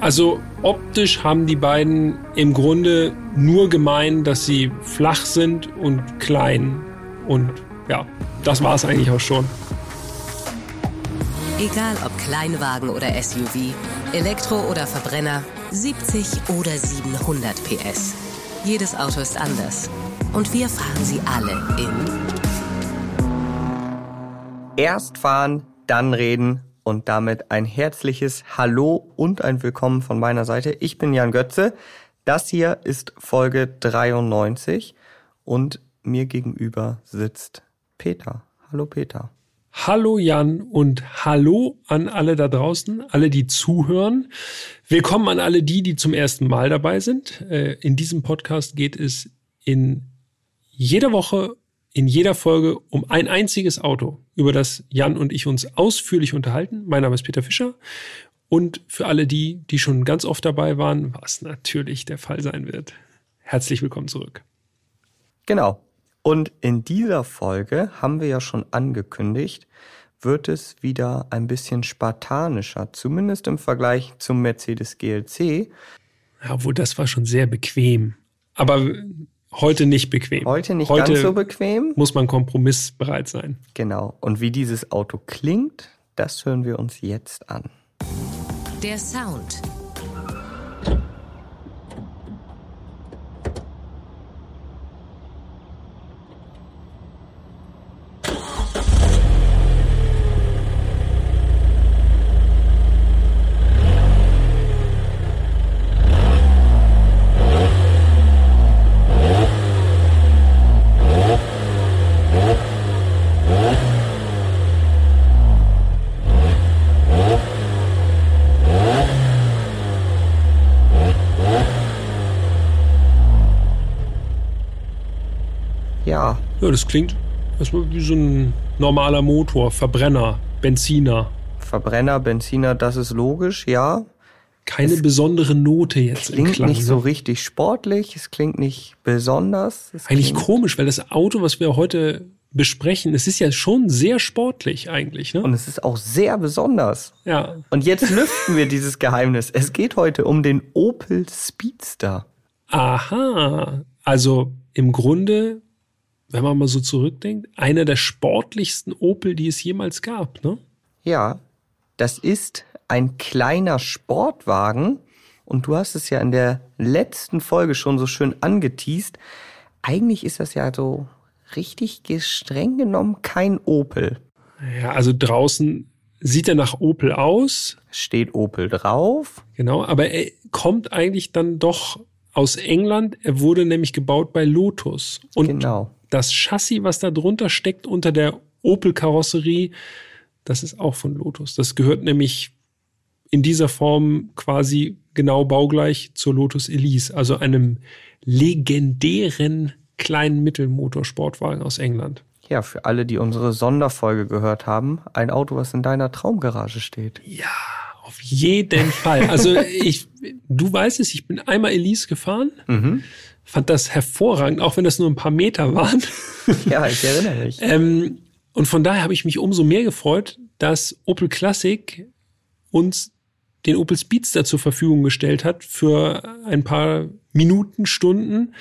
Also optisch haben die beiden im Grunde nur gemein, dass sie flach sind und klein. Und ja, das war es eigentlich auch schon. Egal ob Kleinwagen oder SUV, Elektro oder Verbrenner, 70 oder 700 PS. Jedes Auto ist anders. Und wir fahren sie alle in. Erst fahren, dann reden und damit ein herzliches Hallo und ein Willkommen von meiner Seite. Ich bin Jan Götze. Das hier ist Folge 93 und mir gegenüber sitzt Peter. Hallo Peter. Hallo Jan und hallo an alle da draußen, alle, die zuhören. Willkommen an alle die, die zum ersten Mal dabei sind. Äh, in diesem Podcast geht es in jeder Woche in jeder Folge um ein einziges Auto, über das Jan und ich uns ausführlich unterhalten. Mein Name ist Peter Fischer. Und für alle die, die schon ganz oft dabei waren, was natürlich der Fall sein wird, herzlich willkommen zurück. Genau. Und in dieser Folge haben wir ja schon angekündigt, wird es wieder ein bisschen spartanischer, zumindest im Vergleich zum Mercedes GLC. Ja, obwohl das war schon sehr bequem. Aber heute nicht bequem. Heute nicht heute ganz so bequem. Muss man kompromissbereit sein. Genau. Und wie dieses Auto klingt, das hören wir uns jetzt an. Der Sound Ja, das klingt erstmal wie so ein normaler Motor, Verbrenner, Benziner. Verbrenner, Benziner, das ist logisch, ja. Keine es besondere Note jetzt. Klingt nicht so richtig sportlich, es klingt nicht besonders. eigentlich komisch, weil das Auto, was wir heute besprechen, es ist ja schon sehr sportlich eigentlich. Ne? Und es ist auch sehr besonders. Ja. Und jetzt lüften wir dieses Geheimnis. Es geht heute um den Opel Speedster. Aha. Also im Grunde wenn man mal so zurückdenkt, einer der sportlichsten Opel, die es jemals gab, ne? Ja, das ist ein kleiner Sportwagen und du hast es ja in der letzten Folge schon so schön angeteased. Eigentlich ist das ja so richtig streng genommen kein Opel. Ja, also draußen sieht er nach Opel aus. Steht Opel drauf. Genau, aber er kommt eigentlich dann doch aus England. Er wurde nämlich gebaut bei Lotus. Und genau das Chassis, was da drunter steckt unter der Opel-Karosserie, das ist auch von Lotus. Das gehört nämlich in dieser Form quasi genau baugleich zur Lotus Elise, also einem legendären kleinen Mittelmotorsportwagen aus England. Ja, für alle, die unsere Sonderfolge gehört haben, ein Auto, was in deiner Traumgarage steht. Ja, auf jeden Fall. Also ich, du weißt es, ich bin einmal Elise gefahren. Mhm fand das hervorragend, auch wenn das nur ein paar Meter waren. Ja, ich erinnere mich. ähm, und von daher habe ich mich umso mehr gefreut, dass Opel Classic uns den Opel Speedster zur Verfügung gestellt hat für ein paar Minuten, Stunden,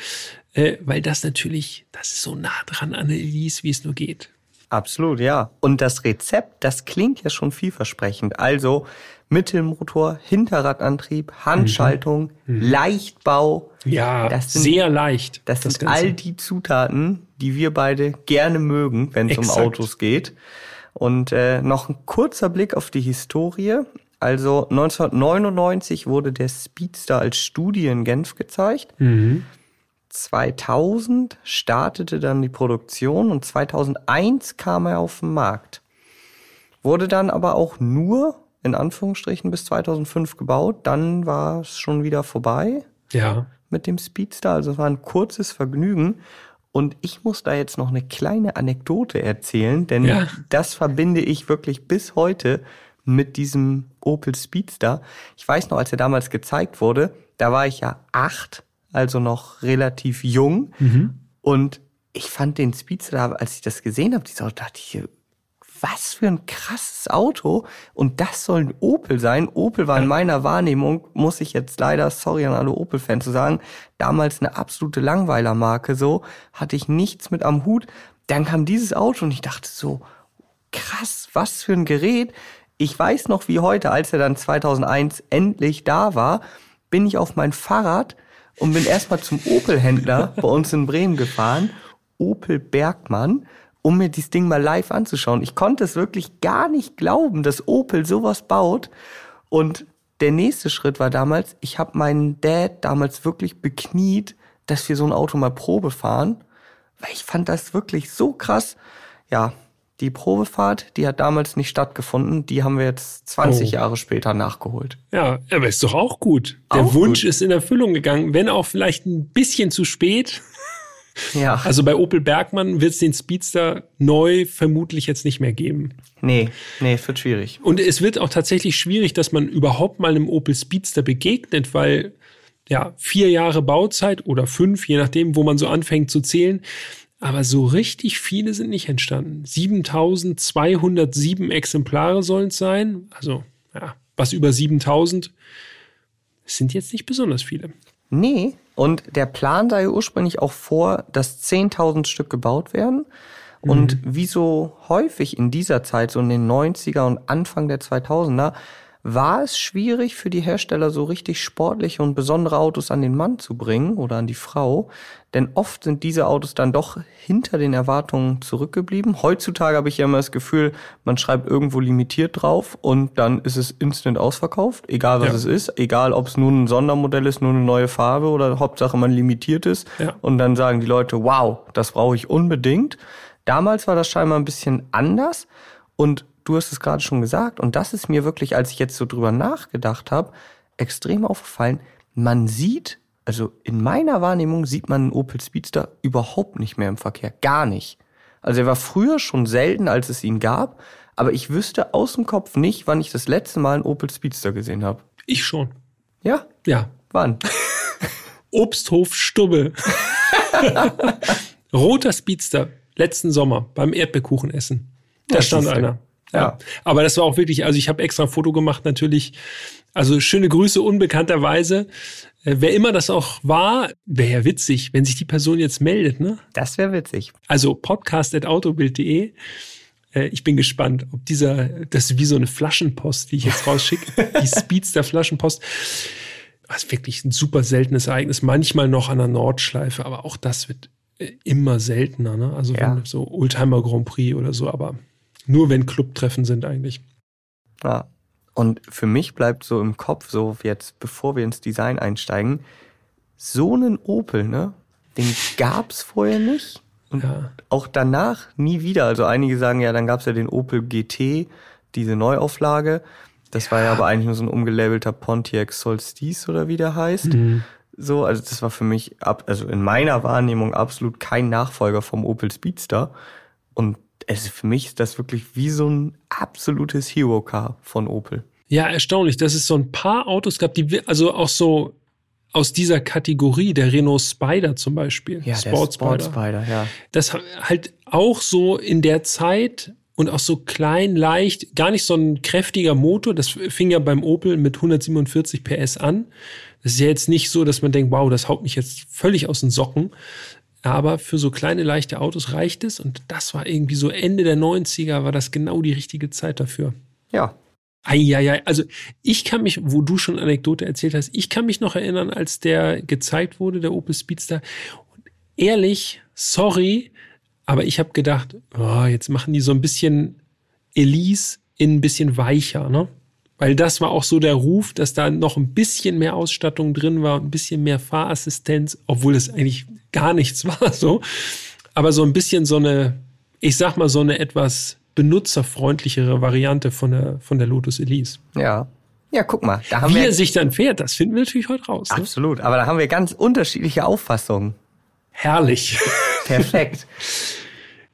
äh, weil das natürlich, das ist so nah dran an Elise, wie es nur geht. Absolut, ja. Und das Rezept, das klingt ja schon vielversprechend. Also Mittelmotor, Hinterradantrieb, Handschaltung, mhm. mhm. Leichtbau. Ja, das sind, sehr leicht. Das, das sind Ganze. all die Zutaten, die wir beide gerne mögen, wenn es um Autos geht. Und äh, noch ein kurzer Blick auf die Historie. Also 1999 wurde der Speedster als Studie in Genf gezeigt. Mhm. 2000 startete dann die Produktion und 2001 kam er auf den Markt. Wurde dann aber auch nur in Anführungsstrichen bis 2005 gebaut. Dann war es schon wieder vorbei. Ja. Mit dem Speedster. Also es war ein kurzes Vergnügen. Und ich muss da jetzt noch eine kleine Anekdote erzählen, denn ja. das verbinde ich wirklich bis heute mit diesem Opel Speedster. Ich weiß noch, als er damals gezeigt wurde, da war ich ja acht, also noch relativ jung. Mhm. Und ich fand den Speedster, als ich das gesehen habe, dieser dachte ich, was für ein krasses Auto. Und das soll ein Opel sein. Opel war in meiner Wahrnehmung, muss ich jetzt leider, sorry an alle Opel-Fans zu sagen, damals eine absolute Langweilermarke. So hatte ich nichts mit am Hut. Dann kam dieses Auto und ich dachte so, krass, was für ein Gerät. Ich weiß noch wie heute, als er dann 2001 endlich da war, bin ich auf mein Fahrrad und bin erstmal zum Opel-Händler bei uns in Bremen gefahren, Opel Bergmann, um mir dieses Ding mal live anzuschauen. Ich konnte es wirklich gar nicht glauben, dass Opel sowas baut. Und der nächste Schritt war damals, ich habe meinen Dad damals wirklich bekniet, dass wir so ein Auto mal Probe fahren, weil ich fand das wirklich so krass. Ja, die Probefahrt, die hat damals nicht stattgefunden. Die haben wir jetzt 20 oh. Jahre später nachgeholt. Ja, aber ist doch auch gut. Der auch Wunsch gut. ist in Erfüllung gegangen, wenn auch vielleicht ein bisschen zu spät. Ja. Also bei Opel Bergmann wird es den Speedster neu vermutlich jetzt nicht mehr geben. Nee, nee, es wird schwierig. Und es wird auch tatsächlich schwierig, dass man überhaupt mal einem Opel Speedster begegnet, weil ja, vier Jahre Bauzeit oder fünf, je nachdem, wo man so anfängt zu zählen, aber so richtig viele sind nicht entstanden. 7207 Exemplare sollen es sein. Also, ja, was über 7000 sind jetzt nicht besonders viele. Nee, und der Plan sah ja ursprünglich auch vor, dass 10.000 Stück gebaut werden. Und mhm. wie so häufig in dieser Zeit, so in den 90er und Anfang der 2000er, war es schwierig für die Hersteller, so richtig sportliche und besondere Autos an den Mann zu bringen oder an die Frau. Denn oft sind diese Autos dann doch hinter den Erwartungen zurückgeblieben. Heutzutage habe ich ja immer das Gefühl, man schreibt irgendwo limitiert drauf und dann ist es instant ausverkauft, egal was ja. es ist, egal ob es nun ein Sondermodell ist, nur eine neue Farbe oder Hauptsache man limitiert ist. Ja. Und dann sagen die Leute, wow, das brauche ich unbedingt. Damals war das scheinbar ein bisschen anders und du hast es gerade schon gesagt, und das ist mir wirklich, als ich jetzt so drüber nachgedacht habe, extrem aufgefallen. Man sieht, also in meiner Wahrnehmung sieht man einen Opel Speedster überhaupt nicht mehr im Verkehr. Gar nicht. Also er war früher schon selten, als es ihn gab, aber ich wüsste aus dem Kopf nicht, wann ich das letzte Mal einen Opel Speedster gesehen habe. Ich schon. Ja? Ja. Wann? Obsthof Stubbe. Roter Speedster, letzten Sommer beim Erdbeerkuchenessen. Da ja, stand einer. Ja. Aber das war auch wirklich, also ich habe extra ein Foto gemacht, natürlich. Also schöne Grüße unbekannterweise. Äh, wer immer das auch war, wäre ja witzig, wenn sich die Person jetzt meldet, ne? Das wäre witzig. Also podcast.autobild.de. Äh, ich bin gespannt, ob dieser, das ist wie so eine Flaschenpost, die ich jetzt rausschicke, die Speedster Flaschenpost. Das ist wirklich ein super seltenes Ereignis. Manchmal noch an der Nordschleife, aber auch das wird äh, immer seltener, ne? Also ja. wenn so Oldtimer Grand Prix oder so, aber nur wenn Clubtreffen sind eigentlich. Ja. Und für mich bleibt so im Kopf, so jetzt, bevor wir ins Design einsteigen, so einen Opel, ne? Den gab's vorher nicht. Und ja. auch danach nie wieder. Also einige sagen ja, dann gab's ja den Opel GT, diese Neuauflage. Das ja. war ja aber eigentlich nur so ein umgelabelter Pontiac Solstice oder wie der heißt. Mhm. So, also das war für mich, ab, also in meiner Wahrnehmung absolut kein Nachfolger vom Opel Speedster. Und es, für mich ist das wirklich wie so ein absolutes Hero-Car von Opel. Ja, erstaunlich, dass es so ein paar Autos gab, die also auch so aus dieser Kategorie, der Renault Spider zum Beispiel. Ja, Sport, Sport Spider. Spider, ja. Das halt auch so in der Zeit und auch so klein, leicht, gar nicht so ein kräftiger Motor. Das fing ja beim Opel mit 147 PS an. Das ist ja jetzt nicht so, dass man denkt, wow, das haut mich jetzt völlig aus den Socken, aber für so kleine, leichte Autos reicht es. Und das war irgendwie so Ende der 90er, war das genau die richtige Zeit dafür. Ja. Eieiei. Also ich kann mich, wo du schon Anekdote erzählt hast, ich kann mich noch erinnern, als der gezeigt wurde, der Opel Speedster. Und ehrlich, sorry, aber ich habe gedacht, oh, jetzt machen die so ein bisschen Elise in ein bisschen weicher, ne? Weil das war auch so der Ruf, dass da noch ein bisschen mehr Ausstattung drin war, ein bisschen mehr Fahrassistenz, obwohl es eigentlich gar nichts war so. Aber so ein bisschen so eine, ich sag mal, so eine etwas benutzerfreundlichere Variante von der, von der Lotus Elise. Ja. Ja, guck mal. Da haben Wie wir er sich dann fährt, das finden wir natürlich heute raus. Ne? Absolut. Aber da haben wir ganz unterschiedliche Auffassungen. Herrlich. Perfekt.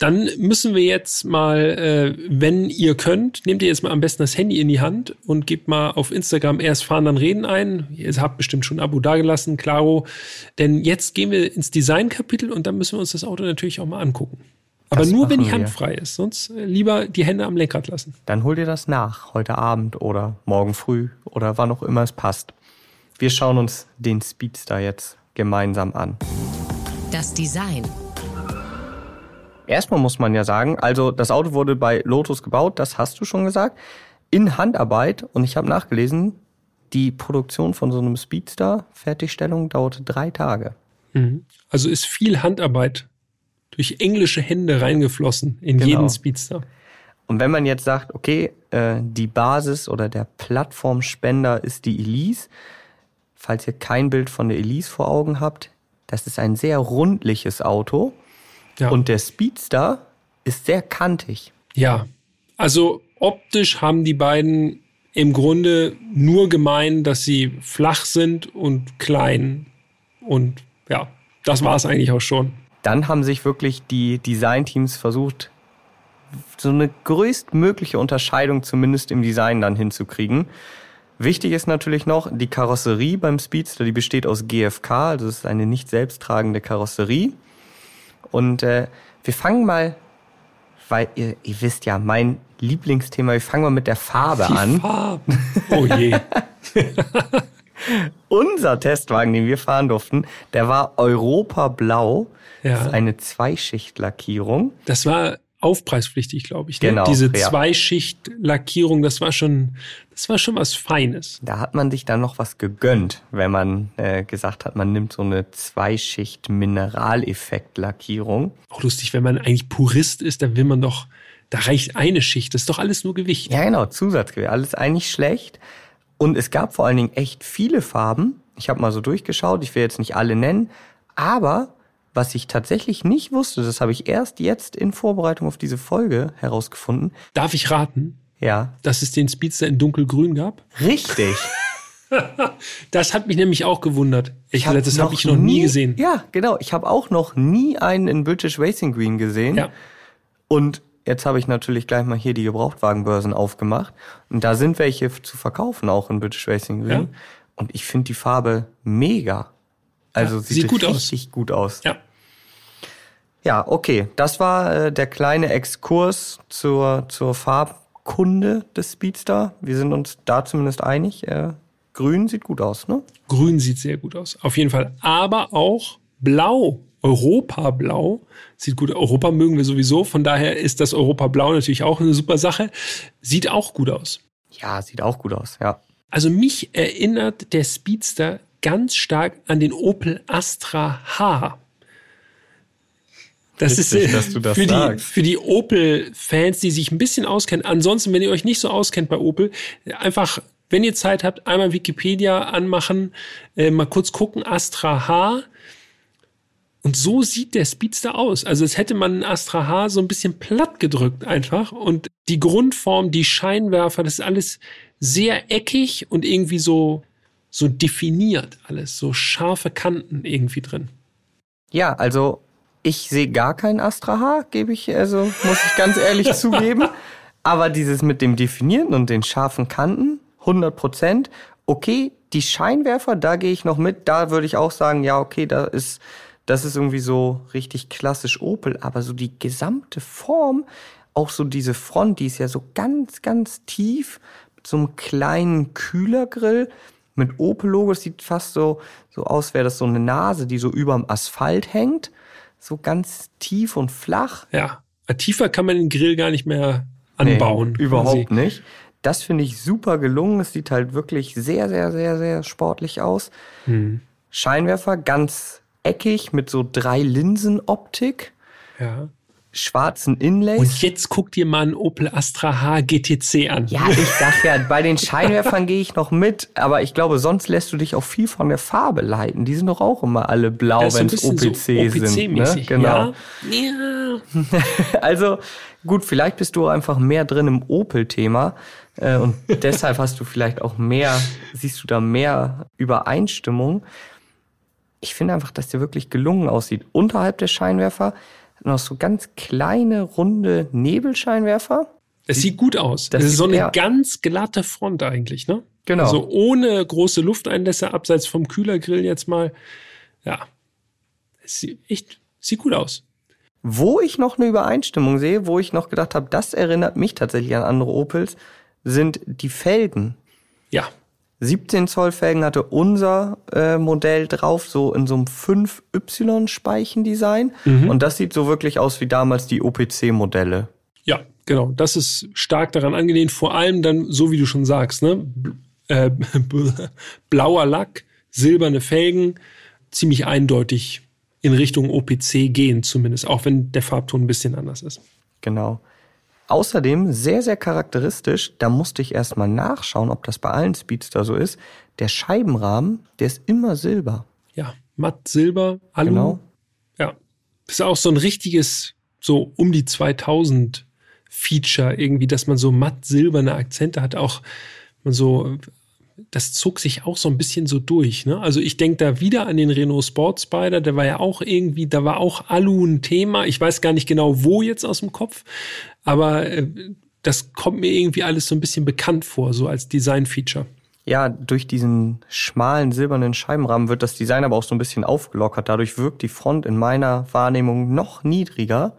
Dann müssen wir jetzt mal, äh, wenn ihr könnt, nehmt ihr jetzt mal am besten das Handy in die Hand und gebt mal auf Instagram erst fahren, dann reden ein. Ihr habt bestimmt schon ein Abo dagelassen, klaro. Denn jetzt gehen wir ins Design-Kapitel und dann müssen wir uns das Auto natürlich auch mal angucken. Aber Das nur, wenn die Hand wir. frei ist. Sonst äh, lieber die Hände am Lenkrad lassen. Dann hol dir das nach, heute Abend oder morgen früh oder wann auch immer es passt. Wir schauen uns den Speedster jetzt gemeinsam an. Das Design. Erstmal muss man ja sagen, also das Auto wurde bei Lotus gebaut, das hast du schon gesagt, in Handarbeit und ich habe nachgelesen, die Produktion von so einem Speedster, Fertigstellung, dauerte drei Tage. Also ist viel Handarbeit durch englische Hände reingeflossen in Genau. jeden Speedster. Und wenn man jetzt sagt, okay, äh, die Basis oder der Plattformspender ist die Elise, falls ihr kein Bild von der Elise vor Augen habt, das ist ein sehr rundliches Auto Ja. und der Speedster ist sehr kantig. Ja, also optisch haben die beiden im Grunde nur gemein, dass sie flach sind und klein. Und ja, das war es eigentlich auch schon. Dann haben sich wirklich die Designteams versucht, so eine größtmögliche Unterscheidung zumindest im Design dann hinzukriegen. Wichtig ist natürlich noch, die Karosserie beim Speedster, die besteht aus GFK, also es ist eine nicht selbsttragende Karosserie. Und äh, wir fangen mal, weil ihr, ihr wisst ja, mein Lieblingsthema, wir fangen mal mit der Farbe Die an. Farben. Oh je. Unser Testwagen, den wir fahren durften, der war Europablau. Ja. Das ist eine Zweischichtlackierung. Das war aufpreispflichtig, glaube ich. Ne? Genau, Diese ja. Zweischicht-Lackierung, das war schon, das war schon was Feines. Da hat man sich dann noch was gegönnt, wenn man äh, gesagt hat, man nimmt so eine Zweischicht-Mineraleffekt-Lackierung. Auch lustig, wenn man eigentlich Purist ist, dann will man doch, da reicht eine Schicht. Das ist doch alles nur Gewicht. Ja, genau, Zusatzgewehr, alles eigentlich schlecht. Und es gab vor allen Dingen echt viele Farben. Ich habe mal so durchgeschaut, ich will jetzt nicht alle nennen, aber was ich tatsächlich nicht wusste, das habe ich erst jetzt in Vorbereitung auf diese Folge herausgefunden. Darf ich raten, Ja, dass es den Speedster in dunkelgrün gab? richtig. Das hat mich nämlich auch gewundert. Ich hab gesagt, das habe ich noch nie gesehen. Ja, genau. Ich habe auch noch nie einen in British Racing Green gesehen. Ja. Und jetzt habe ich natürlich gleich mal hier die Gebrauchtwagenbörsen aufgemacht. Und da sind welche zu verkaufen, auch in British Racing Green. Ja. Und ich finde die Farbe mega. Also Ja, sieht, sieht gut aus. richtig gut aus. Ja. Ja, okay. Das war äh, der kleine Exkurs zur, zur Farbkunde des Speedster. Wir sind uns da zumindest einig. Äh, grün sieht gut aus, ne? Grün sieht sehr gut aus. Auf jeden Fall. Aber auch blau. Europablau sieht gut. Europa mögen wir sowieso. Von daher ist das Europablau natürlich auch eine super Sache. Sieht auch gut aus. Ja, sieht auch gut aus, ja. Also mich erinnert der Speedster ganz stark an den Opel Astra H. Das Witzig, ist äh, das für, die, für die Opel-Fans, die sich ein bisschen auskennen. Ansonsten, wenn ihr euch nicht so auskennt bei Opel, einfach, wenn ihr Zeit habt, einmal Wikipedia anmachen, äh, mal kurz gucken, Astra H. Und so sieht der Speedster aus. Also es hätte man einen Astra H so ein bisschen platt gedrückt einfach. Und die Grundform, die Scheinwerfer, das ist alles sehr eckig und irgendwie so, so definiert alles. So scharfe Kanten irgendwie drin. Ja, also ich sehe gar keinen Astra H, gebe ich, also muss ich ganz ehrlich zugeben. Aber dieses mit dem Definierten und den scharfen Kanten, 100 Prozent. Okay, die Scheinwerfer, da gehe ich noch mit. Da würde ich auch sagen, ja, okay, da ist, das ist irgendwie so richtig klassisch Opel. Aber so die gesamte Form, auch so diese Front, die ist ja so ganz, ganz tief mit so einem kleinen Kühlergrill mit Opel-Logo. Es sieht fast so, so aus, wäre das so eine Nase, die so überm Asphalt hängt. So ganz tief und flach. Ja. Tiefer kann man den Grill gar nicht mehr anbauen. Nee, überhaupt quasi. nicht. Das finde ich super gelungen. Es sieht halt wirklich sehr, sehr, sehr, sehr sportlich aus. Hm. Scheinwerfer ganz eckig mit so drei Linsen Optik, Ja. Schwarzen Inlays. Und jetzt guck dir mal einen Opel Astra H GTC an. ja, ich sag ja, bei den Scheinwerfern gehe ich noch mit, aber ich glaube, sonst lässt du dich auch viel von der Farbe leiten. Die sind doch auch immer alle blau, wenn es OPC, so sind. Ne? Genau. Ja. ja. Also gut, vielleicht bist du einfach mehr drin im Opel-Thema äh, und deshalb hast du vielleicht auch mehr, siehst du da mehr Übereinstimmung. Ich finde einfach, dass der wirklich gelungen aussieht. Unterhalb der Scheinwerfer noch so ganz kleine, runde Nebelscheinwerfer. Es sieht gut aus. Das Das ist so eine ganz glatte Front eigentlich, ne? Genau. Also ohne große Lufteinlässe, abseits vom Kühlergrill jetzt mal. Ja. Es sieht echt, sieht gut aus. Wo ich noch eine Übereinstimmung sehe, wo ich noch gedacht habe, das erinnert mich tatsächlich an andere Opels, sind die Felgen. Ja. 17 Zoll Felgen hatte unser äh, Modell drauf, so in so einem 5Y-Speichendesign. Mhm. Und das sieht so wirklich aus wie damals die OPC-Modelle. Ja, genau. Das ist stark daran angelehnt. Vor allem dann, so wie du schon sagst, ne? Äh, blauer Lack, silberne Felgen, ziemlich eindeutig in Richtung OPC gehen, zumindest, auch wenn der Farbton ein bisschen anders ist. Genau. Außerdem sehr, sehr charakteristisch, da musste ich erstmal nachschauen, ob das bei allen Speedster so ist. Der Scheibenrahmen, der ist immer silber. Ja, matt Silber, Alu. Genau. Ja, das ist auch so ein richtiges, so um die 2000 Feature irgendwie, dass man so matt silberne Akzente hat, auch man so das zog sich auch so ein bisschen so durch. Ne? Also ich denke da wieder an den Renault Sport Spider, der war ja auch irgendwie, da war auch Alu ein Thema. Ich weiß gar nicht genau, wo jetzt aus dem Kopf, aber äh, das kommt mir irgendwie alles so ein bisschen bekannt vor, so als Design-Feature. Ja, durch diesen schmalen silbernen Scheibenrahmen wird das Design aber auch so ein bisschen aufgelockert. Dadurch wirkt die Front in meiner Wahrnehmung noch niedriger,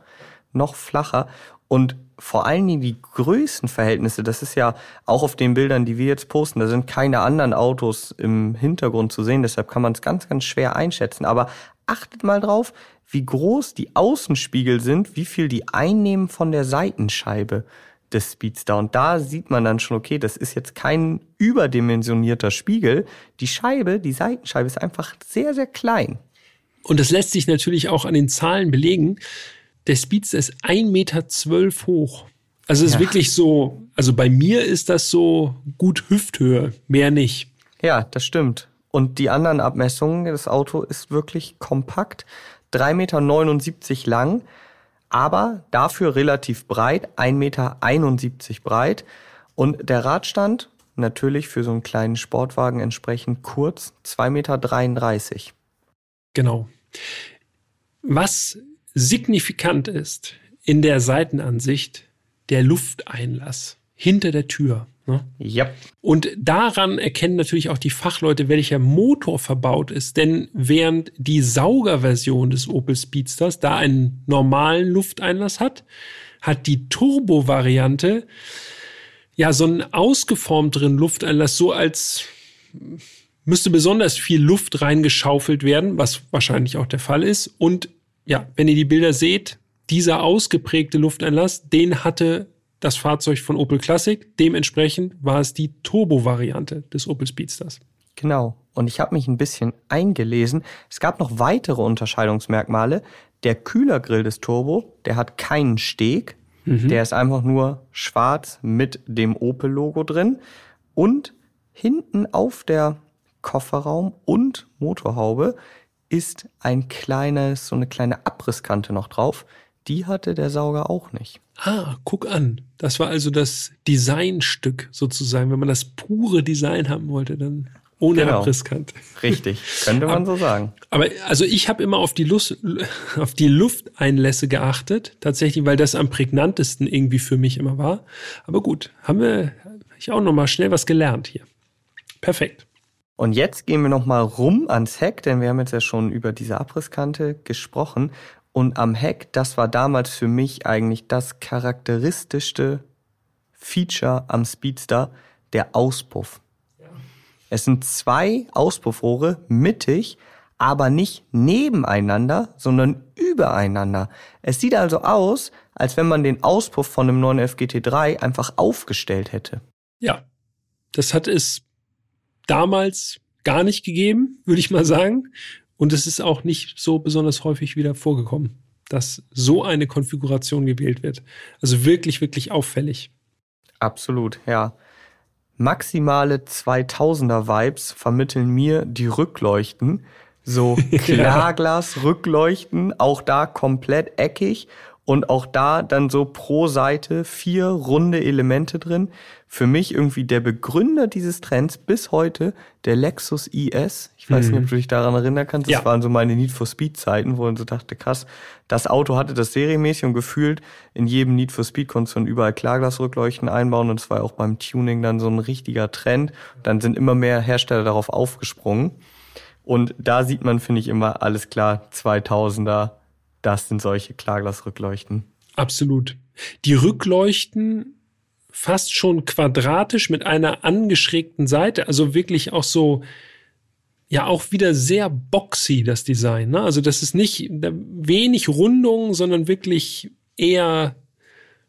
noch flacher und vor allen Dingen die Größenverhältnisse, das ist ja auch auf den Bildern, die wir jetzt posten, da sind keine anderen Autos im Hintergrund zu sehen, deshalb kann man es ganz, ganz schwer einschätzen. Aber achtet mal drauf, wie groß die Außenspiegel sind, wie viel die einnehmen von der Seitenscheibe des Speedster. Und da sieht man dann schon, okay, das ist jetzt kein überdimensionierter Spiegel. Die Scheibe, die Seitenscheibe ist einfach sehr, sehr klein. Und das lässt sich natürlich auch an den Zahlen belegen der Speedster ist 1,12 Meter hoch. Also es ist ja. wirklich so, also bei mir ist das so gut Hüfthöhe, mehr nicht. Ja, das stimmt. Und die anderen Abmessungen, das Auto ist wirklich kompakt, 3,79 Meter lang, aber dafür relativ breit, 1,71 Meter breit. Und der Radstand, natürlich für so einen kleinen Sportwagen entsprechend kurz, 2,33 Meter. Genau. Was signifikant ist in der Seitenansicht der Lufteinlass hinter der Tür. Ne? Ja. Und daran erkennen natürlich auch die Fachleute, welcher Motor verbaut ist. Denn während die Saugerversion des Opel Speedsters da einen normalen Lufteinlass hat, hat die Turbo-Variante ja so einen ausgeformteren Lufteinlass, so als müsste besonders viel Luft reingeschaufelt werden, was wahrscheinlich auch der Fall ist. Und ja, wenn ihr die Bilder seht, dieser ausgeprägte Lufteinlass, den hatte das Fahrzeug von Opel Classic. Dementsprechend war es die Turbo-Variante des Opel Speedsters. Genau. Und ich habe mich ein bisschen eingelesen. Es gab noch weitere Unterscheidungsmerkmale. Der Kühlergrill des Turbo, der hat keinen Steg. Mhm. Der ist einfach nur schwarz mit dem Opel-Logo drin. Und hinten auf der Kofferraum und Motorhaube ist ein kleines, so eine kleine Abrisskante noch drauf. Die hatte der Sauger auch nicht. Ah, guck an. Das war also das Designstück sozusagen. Wenn man das pure Design haben wollte, dann ohne genau. Abrisskante. Richtig, könnte man so sagen. Aber also ich habe immer auf die, Lust, auf die Lufteinlässe geachtet, tatsächlich, weil das am prägnantesten irgendwie für mich immer war. Aber gut, haben wir ich auch noch mal schnell was gelernt hier. Perfekt. Und jetzt gehen wir nochmal rum ans Heck, denn wir haben jetzt ja schon über diese Abrisskante gesprochen. Und am Heck, das war damals für mich eigentlich das charakteristischste Feature am Speedster, der Auspuff. Ja. Es sind zwei Auspuffrohre mittig, aber nicht nebeneinander, sondern übereinander. Es sieht also aus, als wenn man den Auspuff von einem 9 FGT3 einfach aufgestellt hätte. Ja, das hat es damals gar nicht gegeben, würde ich mal sagen. Und es ist auch nicht so besonders häufig wieder vorgekommen, dass so eine Konfiguration gewählt wird. Also wirklich, wirklich auffällig. Absolut, ja. Maximale 2000er Vibes vermitteln mir die Rückleuchten. So Klarglas-Rückleuchten, auch da komplett eckig und auch da dann so pro Seite vier runde Elemente drin. Für mich irgendwie der Begründer dieses Trends bis heute, der Lexus IS. Ich weiß mhm. nicht, ob du dich daran erinnern kannst. Das ja. waren so meine Need for Speed Zeiten, wo man so dachte, krass, das Auto hatte das serienmäßig und gefühlt in jedem Need for Speed konntest du überall Klarglasrückleuchten einbauen und es war auch beim Tuning dann so ein richtiger Trend. Dann sind immer mehr Hersteller darauf aufgesprungen. Und da sieht man, finde ich, immer alles klar, 2000er das sind solche Klarglasrückleuchten. Absolut. Die Rückleuchten fast schon quadratisch mit einer angeschrägten Seite, also wirklich auch so, ja, auch wieder sehr boxy, das Design. Ne? Also das ist nicht wenig Rundung, sondern wirklich eher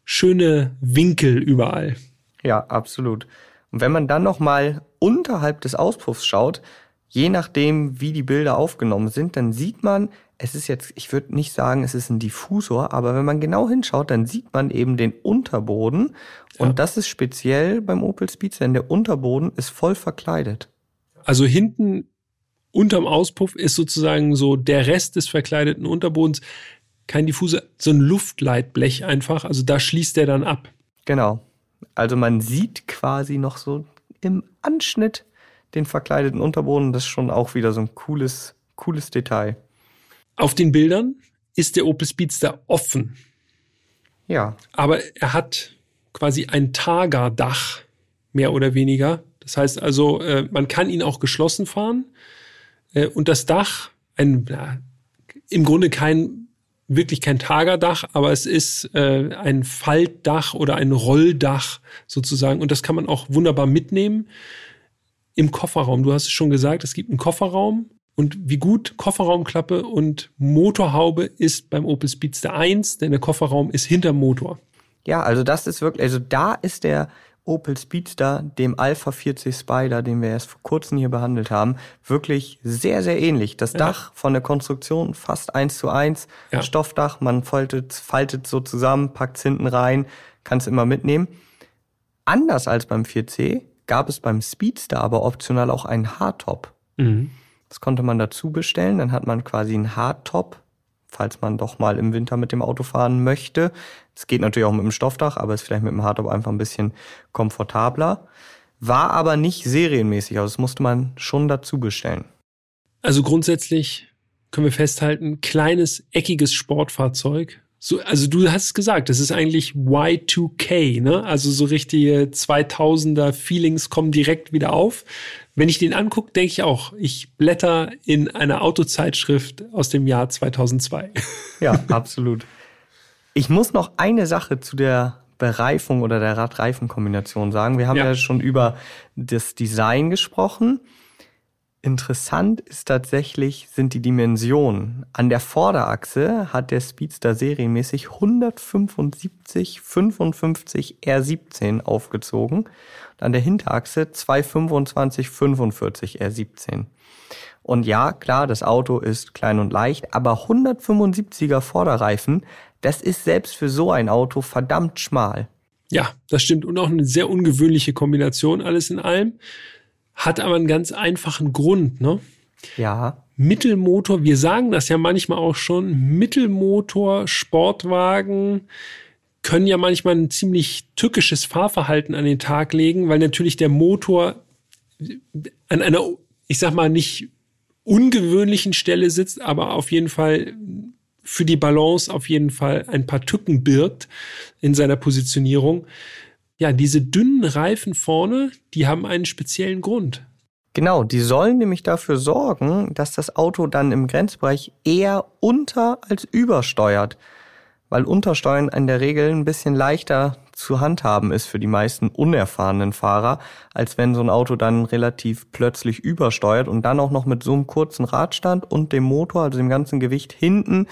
schöne Winkel überall. Ja, absolut. Und wenn man dann noch mal unterhalb des Auspuffs schaut, je nachdem, wie die Bilder aufgenommen sind, dann sieht man, es ist jetzt, ich würde nicht sagen, es ist ein Diffusor, aber wenn man genau hinschaut, dann sieht man eben den Unterboden. Ja. Und das ist speziell beim Opel Speedster, denn der Unterboden ist voll verkleidet. Also hinten unterm Auspuff ist sozusagen so der Rest des verkleideten Unterbodens kein Diffusor, so ein Luftleitblech einfach. Also da schließt der dann ab. Genau. Also man sieht quasi noch so im Anschnitt den verkleideten Unterboden. Das ist schon auch wieder so ein cooles, cooles Detail. Auf den Bildern ist der Opel Speedster offen. Ja. Aber er hat quasi ein Targa-Dach, mehr oder weniger. Das heißt also, äh, man kann ihn auch geschlossen fahren. Äh, und das Dach, ein, ja, im Grunde kein, wirklich kein Tagerdach, aber es ist äh, ein Faltdach oder ein Rolldach sozusagen. Und das kann man auch wunderbar mitnehmen im Kofferraum. Du hast es schon gesagt, es gibt einen Kofferraum und wie gut Kofferraumklappe und Motorhaube ist beim Opel Speedster 1, denn der Kofferraum ist hinter Motor. Ja, also das ist wirklich, also da ist der Opel Speedster dem Alpha 40 Spider, den wir erst vor kurzem hier behandelt haben, wirklich sehr, sehr ähnlich. Das ja. Dach von der Konstruktion fast eins zu eins. Ja. Stoffdach, man faltet, faltet so zusammen, packt es hinten rein, kann es immer mitnehmen. Anders als beim 4C gab es beim Speedster aber optional auch einen Hardtop. Mhm. Das konnte man dazu bestellen. Dann hat man quasi einen Hardtop, falls man doch mal im Winter mit dem Auto fahren möchte. Es geht natürlich auch mit dem Stoffdach, aber ist vielleicht mit dem Hardtop einfach ein bisschen komfortabler. War aber nicht serienmäßig, also das musste man schon dazu bestellen. Also grundsätzlich können wir festhalten, kleines, eckiges Sportfahrzeug so, also du hast es gesagt, das ist eigentlich Y2K, ne? Also so richtige 2000er Feelings kommen direkt wieder auf. Wenn ich den angucke, denke ich auch, ich blätter in einer Autozeitschrift aus dem Jahr 2002. Ja, absolut. Ich muss noch eine Sache zu der Bereifung oder der Radreifenkombination sagen. Wir haben ja. ja schon über das Design gesprochen. Interessant ist tatsächlich, sind die Dimensionen. An der Vorderachse hat der Speedster serienmäßig 175 55 R17 aufgezogen und an der Hinterachse 225 45 R17. Und ja, klar, das Auto ist klein und leicht, aber 175er Vorderreifen, das ist selbst für so ein Auto verdammt schmal. Ja, das stimmt. Und auch eine sehr ungewöhnliche Kombination alles in allem. Hat aber einen ganz einfachen Grund, ne? Ja. Mittelmotor, wir sagen das ja manchmal auch schon, Mittelmotor, Sportwagen können ja manchmal ein ziemlich tückisches Fahrverhalten an den Tag legen, weil natürlich der Motor an einer, ich sag mal, nicht ungewöhnlichen Stelle sitzt, aber auf jeden Fall für die Balance auf jeden Fall ein paar Tücken birgt in seiner Positionierung ja, diese dünnen Reifen vorne, die haben einen speziellen Grund. Genau, die sollen nämlich dafür sorgen, dass das Auto dann im Grenzbereich eher unter als übersteuert. Weil Untersteuern in der Regel ein bisschen leichter zu handhaben ist für die meisten unerfahrenen Fahrer, als wenn so ein Auto dann relativ plötzlich übersteuert und dann auch noch mit so einem kurzen Radstand und dem Motor, also dem ganzen Gewicht hinten.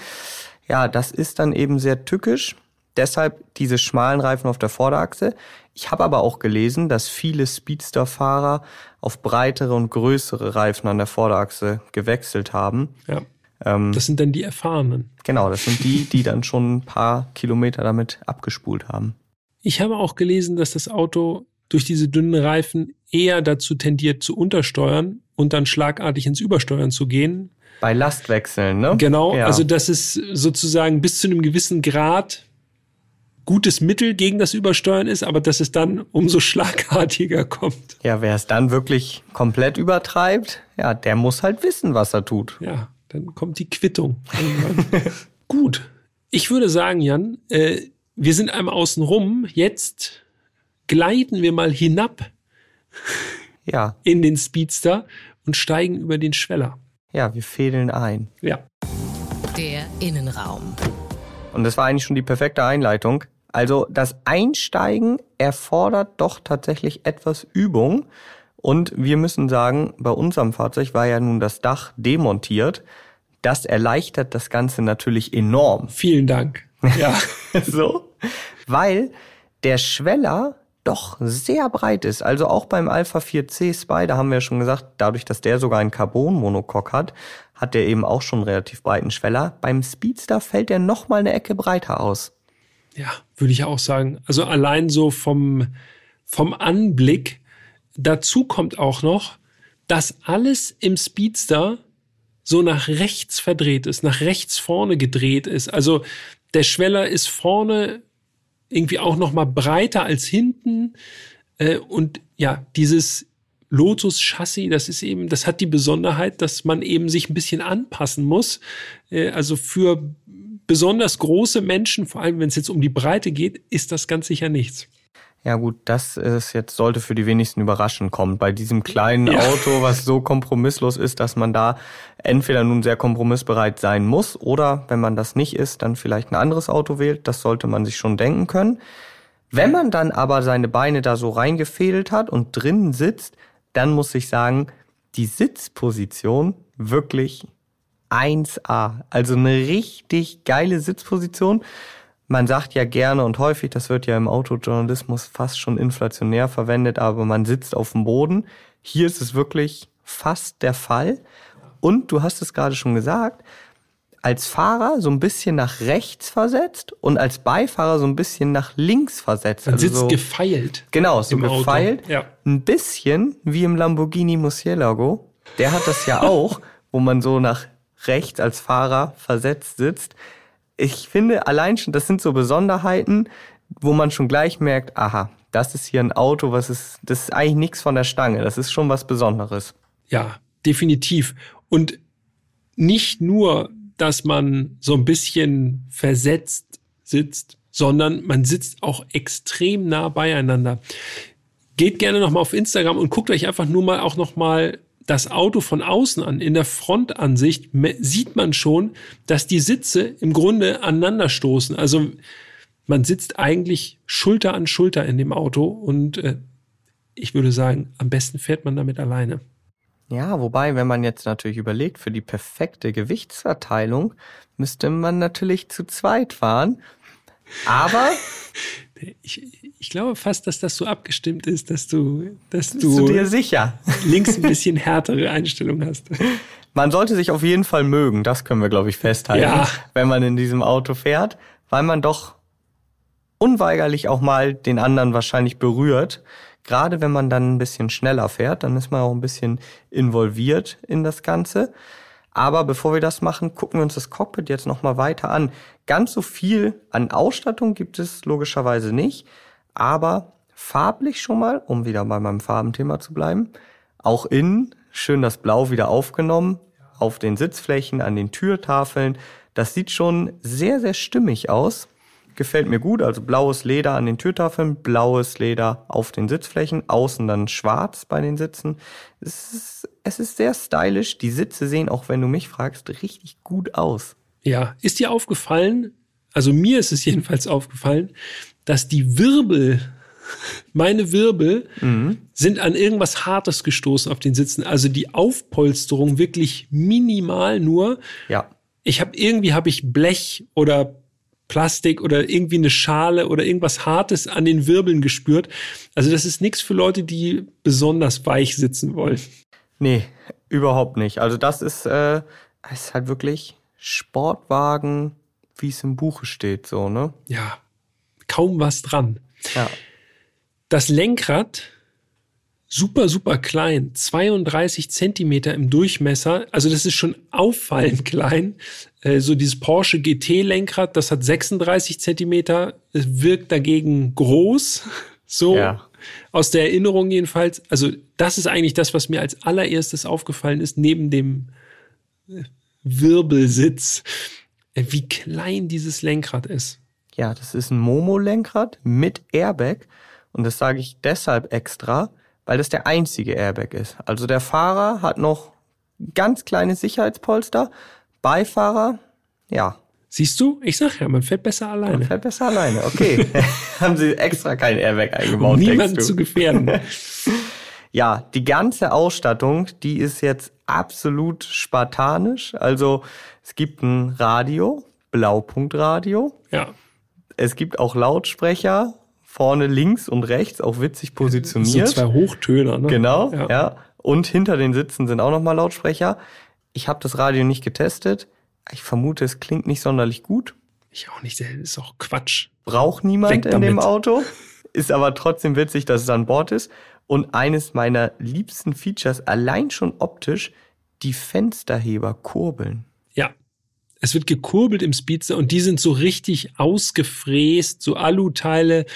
Ja, das ist dann eben sehr tückisch. Deshalb diese schmalen Reifen auf der Vorderachse. Ich habe aber auch gelesen, dass viele Speedster-Fahrer auf breitere und größere Reifen an der Vorderachse gewechselt haben. Ja. Ähm, das sind dann die Erfahrenen. Genau, das sind die, die dann schon ein paar Kilometer damit abgespult haben. Ich habe auch gelesen, dass das Auto durch diese dünnen Reifen eher dazu tendiert zu untersteuern und dann schlagartig ins Übersteuern zu gehen. Bei Lastwechseln, ne? Genau, ja. also das ist sozusagen bis zu einem gewissen Grad gutes Mittel gegen das Übersteuern ist, aber dass es dann umso schlagartiger kommt. Ja, wer es dann wirklich komplett übertreibt, ja, der muss halt wissen, was er tut. Ja, dann kommt die Quittung. Gut. Ich würde sagen, Jan, äh, wir sind einmal außen rum. Jetzt gleiten wir mal hinab ja. in den Speedster und steigen über den Schweller. Ja, wir fädeln ein. Ja. Der Innenraum. Und das war eigentlich schon die perfekte Einleitung. Also das Einsteigen erfordert doch tatsächlich etwas Übung. Und wir müssen sagen, bei unserem Fahrzeug war ja nun das Dach demontiert. Das erleichtert das Ganze natürlich enorm. Vielen Dank. Ja. so. Weil der Schweller doch sehr breit ist. Also auch beim Alpha 4C Spider haben wir ja schon gesagt, dadurch, dass der sogar einen Carbon-Monocoque hat, hat der eben auch schon einen relativ breiten Schweller. Beim Speedster fällt er noch mal eine Ecke breiter aus. Ja, würde ich auch sagen. Also allein so vom, vom Anblick. Dazu kommt auch noch, dass alles im Speedster so nach rechts verdreht ist, nach rechts vorne gedreht ist. Also der Schweller ist vorne irgendwie auch noch mal breiter als hinten. Äh, und ja, dieses Lotus-Chassis, das ist eben, das hat die Besonderheit, dass man eben sich ein bisschen anpassen muss. Äh, also für besonders große Menschen, vor allem wenn es jetzt um die Breite geht, ist das ganz sicher nichts. Ja gut, das ist jetzt sollte für die wenigsten überraschend kommen. Bei diesem kleinen ja. Auto, was so kompromisslos ist, dass man da entweder nun sehr kompromissbereit sein muss oder wenn man das nicht ist, dann vielleicht ein anderes Auto wählt. Das sollte man sich schon denken können. Wenn man dann aber seine Beine da so reingefädelt hat und drinnen sitzt, dann muss ich sagen, die Sitzposition wirklich 1A. Also eine richtig geile Sitzposition. Man sagt ja gerne und häufig, das wird ja im Autojournalismus fast schon inflationär verwendet, aber man sitzt auf dem Boden. Hier ist es wirklich fast der Fall. Und du hast es gerade schon gesagt, als Fahrer so ein bisschen nach rechts versetzt und als Beifahrer so ein bisschen nach links versetzt. Man also sitzt so, gefeilt. Genau, so gefeilt. Ja. Ein bisschen wie im Lamborghini Murcielago. Der hat das ja auch, wo man so nach rechts als Fahrer versetzt sitzt ich finde allein schon, das sind so Besonderheiten, wo man schon gleich merkt, aha, das ist hier ein Auto, was ist, das ist eigentlich nichts von der Stange, das ist schon was Besonderes. Ja, definitiv. Und nicht nur, dass man so ein bisschen versetzt sitzt, sondern man sitzt auch extrem nah beieinander. Geht gerne nochmal auf Instagram und guckt euch einfach nur mal auch nochmal das Auto von außen an, in der Frontansicht, sieht man schon, dass die Sitze im Grunde aneinander stoßen. Also man sitzt eigentlich Schulter an Schulter in dem Auto und äh, ich würde sagen, am besten fährt man damit alleine. Ja, wobei, wenn man jetzt natürlich überlegt, für die perfekte Gewichtsverteilung müsste man natürlich zu zweit fahren. Aber ich, ich glaube fast, dass das so abgestimmt ist, dass du, dass Bist du, dir sicher links ein bisschen härtere Einstellung hast. Man sollte sich auf jeden Fall mögen, das können wir, glaube ich, festhalten, ja. wenn man in diesem Auto fährt, weil man doch unweigerlich auch mal den anderen wahrscheinlich berührt. Gerade wenn man dann ein bisschen schneller fährt, dann ist man auch ein bisschen involviert in das Ganze. Aber bevor wir das machen, gucken wir uns das Cockpit jetzt nochmal weiter an. Ganz so viel an Ausstattung gibt es logischerweise nicht, aber farblich schon mal, um wieder bei meinem Farbenthema zu bleiben, auch innen schön das Blau wieder aufgenommen, auf den Sitzflächen, an den Türtafeln. Das sieht schon sehr, sehr stimmig aus gefällt mir gut. Also blaues Leder an den Türtafeln, blaues Leder auf den Sitzflächen, außen dann schwarz bei den Sitzen. Es ist, es ist sehr stylisch. Die Sitze sehen, auch wenn du mich fragst, richtig gut aus. Ja, ist dir aufgefallen, also mir ist es jedenfalls aufgefallen, dass die Wirbel, meine Wirbel, mhm. sind an irgendwas Hartes gestoßen auf den Sitzen. Also die Aufpolsterung wirklich minimal nur. Ja. Ich habe irgendwie habe ich Blech oder Plastik oder irgendwie eine Schale oder irgendwas Hartes an den Wirbeln gespürt. Also das ist nichts für Leute, die besonders weich sitzen wollen. Nee, überhaupt nicht. Also das ist, äh, ist halt wirklich Sportwagen, wie es im Buche steht, so, ne? Ja, kaum was dran. Ja. Das Lenkrad super, super klein, 32 Zentimeter im Durchmesser. Also das ist schon auffallend klein. Äh, so dieses Porsche GT-Lenkrad, das hat 36 Zentimeter, es wirkt dagegen groß. So ja. aus der Erinnerung jedenfalls. Also das ist eigentlich das, was mir als allererstes aufgefallen ist, neben dem äh, Wirbelsitz, äh, wie klein dieses Lenkrad ist. Ja, das ist ein Momo-Lenkrad mit Airbag. Und das sage ich deshalb extra, weil das der einzige Airbag ist. Also der Fahrer hat noch ganz kleines Sicherheitspolster, Beifahrer Ja. Siehst du? Ich sag ja, man fährt besser alleine. Man fährt besser alleine, okay. Haben sie extra kein Airbag eingebaut, um niemanden zu gefährden. ja, die ganze Ausstattung, die ist jetzt absolut spartanisch. Also es gibt ein Radio, Blaupunktradio. Ja. Es gibt auch Lautsprecher, vorne links und rechts, auch witzig positioniert. So zwei Hochtöner, ne? Genau, ja. ja. Und hinter den Sitzen sind auch nochmal Lautsprecher. Ich habe das Radio nicht getestet. Ich vermute, es klingt nicht sonderlich gut. Ich auch nicht, das ist auch Quatsch. Braucht niemand in dem Auto. Ist aber trotzdem witzig, dass es an Bord ist. Und eines meiner liebsten Features, allein schon optisch, die Fensterheber kurbeln. Ja. Es wird gekurbelt im Speedster und die sind so richtig ausgefräst, so Aluteile,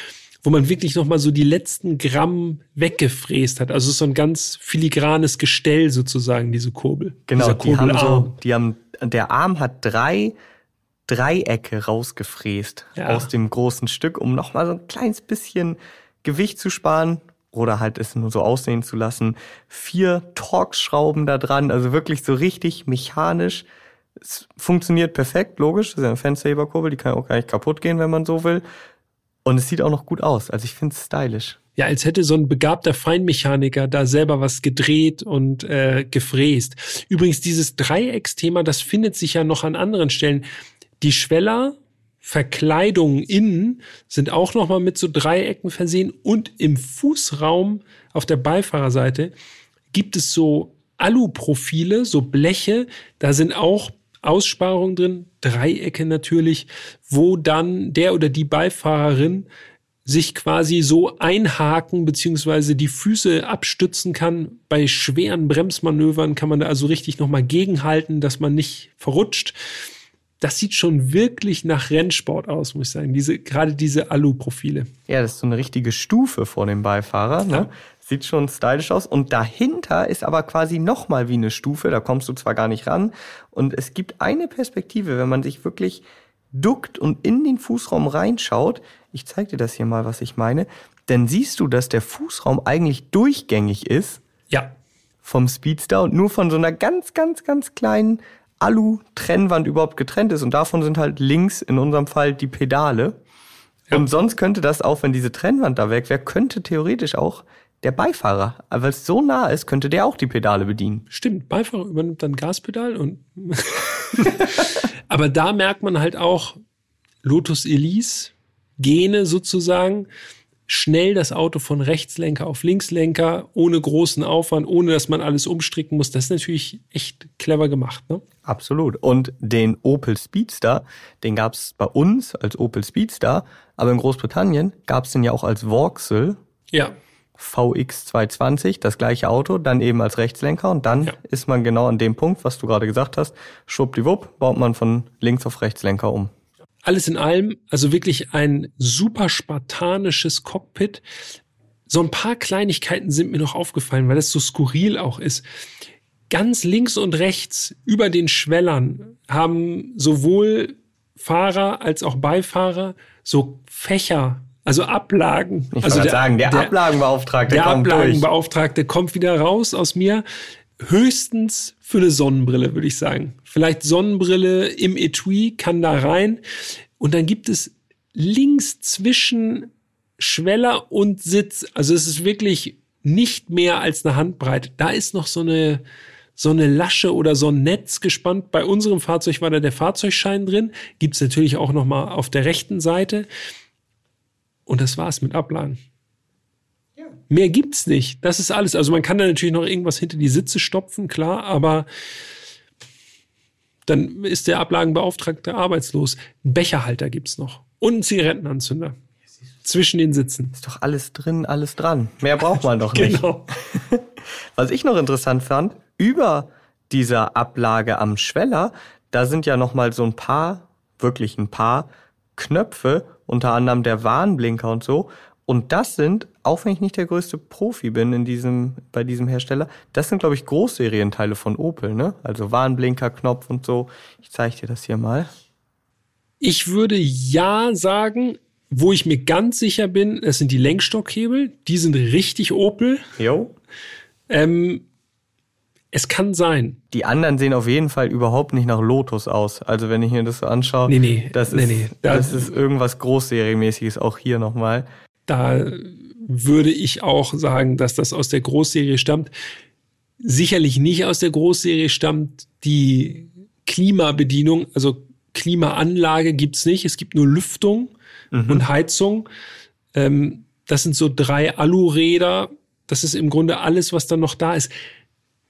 wo man wirklich nochmal so die letzten Gramm weggefräst hat. Also so ein ganz filigranes Gestell sozusagen, diese Kurbel. Genau, die haben so, die haben, der Arm hat drei Dreiecke rausgefräst ja. aus dem großen Stück, um nochmal so ein kleines bisschen Gewicht zu sparen oder halt es nur so aussehen zu lassen. Vier Torx-Schrauben da dran, also wirklich so richtig mechanisch. Es funktioniert perfekt, logisch. Das ist ja eine Fansaver-Kurbel, die kann auch gar nicht kaputt gehen, wenn man so will. Und es sieht auch noch gut aus. Also ich finde es stylisch. Ja, als hätte so ein begabter Feinmechaniker da selber was gedreht und äh, gefräst. Übrigens, dieses Dreiecksthema, das findet sich ja noch an anderen Stellen. Die Schweller Verkleidungen innen sind auch nochmal mit so Dreiecken versehen und im Fußraum auf der Beifahrerseite gibt es so Aluprofile, so Bleche, da sind auch Aussparungen drin, Dreiecke natürlich, wo dann der oder die Beifahrerin sich quasi so einhaken beziehungsweise die Füße abstützen kann. Bei schweren Bremsmanövern kann man da also richtig nochmal gegenhalten, dass man nicht verrutscht das sieht schon wirklich nach Rennsport aus, muss ich sagen. Diese, gerade diese Alu-Profile. Ja, das ist so eine richtige Stufe vor dem Beifahrer. Ne? Ja. Sieht schon stylisch aus. Und dahinter ist aber quasi nochmal wie eine Stufe. Da kommst du zwar gar nicht ran. Und es gibt eine Perspektive, wenn man sich wirklich duckt und in den Fußraum reinschaut. Ich zeige dir das hier mal, was ich meine. Dann siehst du, dass der Fußraum eigentlich durchgängig ist. Ja. Vom Speedster und nur von so einer ganz, ganz, ganz kleinen Alu-Trennwand überhaupt getrennt ist und davon sind halt links in unserem Fall die Pedale. Ja. Und sonst könnte das auch, wenn diese Trennwand da weg wäre, könnte theoretisch auch der Beifahrer, weil es so nah ist, könnte der auch die Pedale bedienen. Stimmt, Beifahrer übernimmt dann Gaspedal und aber da merkt man halt auch Lotus Elise Gene sozusagen schnell das Auto von Rechtslenker auf Linkslenker, ohne großen Aufwand, ohne dass man alles umstricken muss. Das ist natürlich echt clever gemacht. Ne? Absolut. Und den Opel Speedster, den gab es bei uns als Opel Speedster, aber in Großbritannien gab es den ja auch als Vauxhall. Ja. VX220, das gleiche Auto, dann eben als Rechtslenker und dann ja. ist man genau an dem Punkt, was du gerade gesagt hast, schwuppdiwupp, baut man von links auf Rechtslenker um alles in allem, also wirklich ein super spartanisches Cockpit. So ein paar Kleinigkeiten sind mir noch aufgefallen, weil es so skurril auch ist. Ganz links und rechts über den Schwellern haben sowohl Fahrer als auch Beifahrer so Fächer, also Ablagen. Ich also der, sagen, der, der Ablagenbeauftragte der kommt Ablagenbeauftragte durch. kommt wieder raus aus mir. Höchstens für eine Sonnenbrille, würde ich sagen. Vielleicht Sonnenbrille im Etui kann da rein. Und dann gibt es links zwischen Schweller und Sitz, also es ist wirklich nicht mehr als eine Handbreite. Da ist noch so eine, so eine Lasche oder so ein Netz gespannt. Bei unserem Fahrzeug war da der Fahrzeugschein drin. Gibt's natürlich auch noch mal auf der rechten Seite. Und das war's mit Ablagen. Ja. Mehr gibt's nicht. Das ist alles. Also man kann da natürlich noch irgendwas hinter die Sitze stopfen, klar, aber dann ist der Ablagenbeauftragte arbeitslos. Ein Becherhalter gibt's noch und einen Zigarettenanzünder zwischen den Sitzen. Ist doch alles drin, alles dran. Mehr braucht man doch nicht. genau. Was ich noch interessant fand, über dieser Ablage am Schweller, da sind ja noch mal so ein paar, wirklich ein paar Knöpfe, unter anderem der Warnblinker und so. Und das sind, auch wenn ich nicht der größte Profi bin in diesem, bei diesem Hersteller, das sind, glaube ich, Großserienteile von Opel, ne? Also Warnblinkerknopf und so. Ich zeige dir das hier mal. Ich würde ja sagen, wo ich mir ganz sicher bin, es sind die Lenkstockhebel. Die sind richtig Opel. Jo. Ähm, Es kann sein. Die anderen sehen auf jeden Fall überhaupt nicht nach Lotus aus. Also wenn ich mir das so anschaue, nee, nee, das, nee, ist, nee. Da, das ist irgendwas Großserienmäßiges auch hier nochmal. Da würde ich auch sagen, dass das aus der Großserie stammt. Sicherlich nicht aus der Großserie stammt die Klimabedienung, also Klimaanlage gibt's nicht. Es gibt nur Lüftung mhm. und Heizung. Ähm, das sind so drei Aluräder. Das ist im Grunde alles, was dann noch da ist.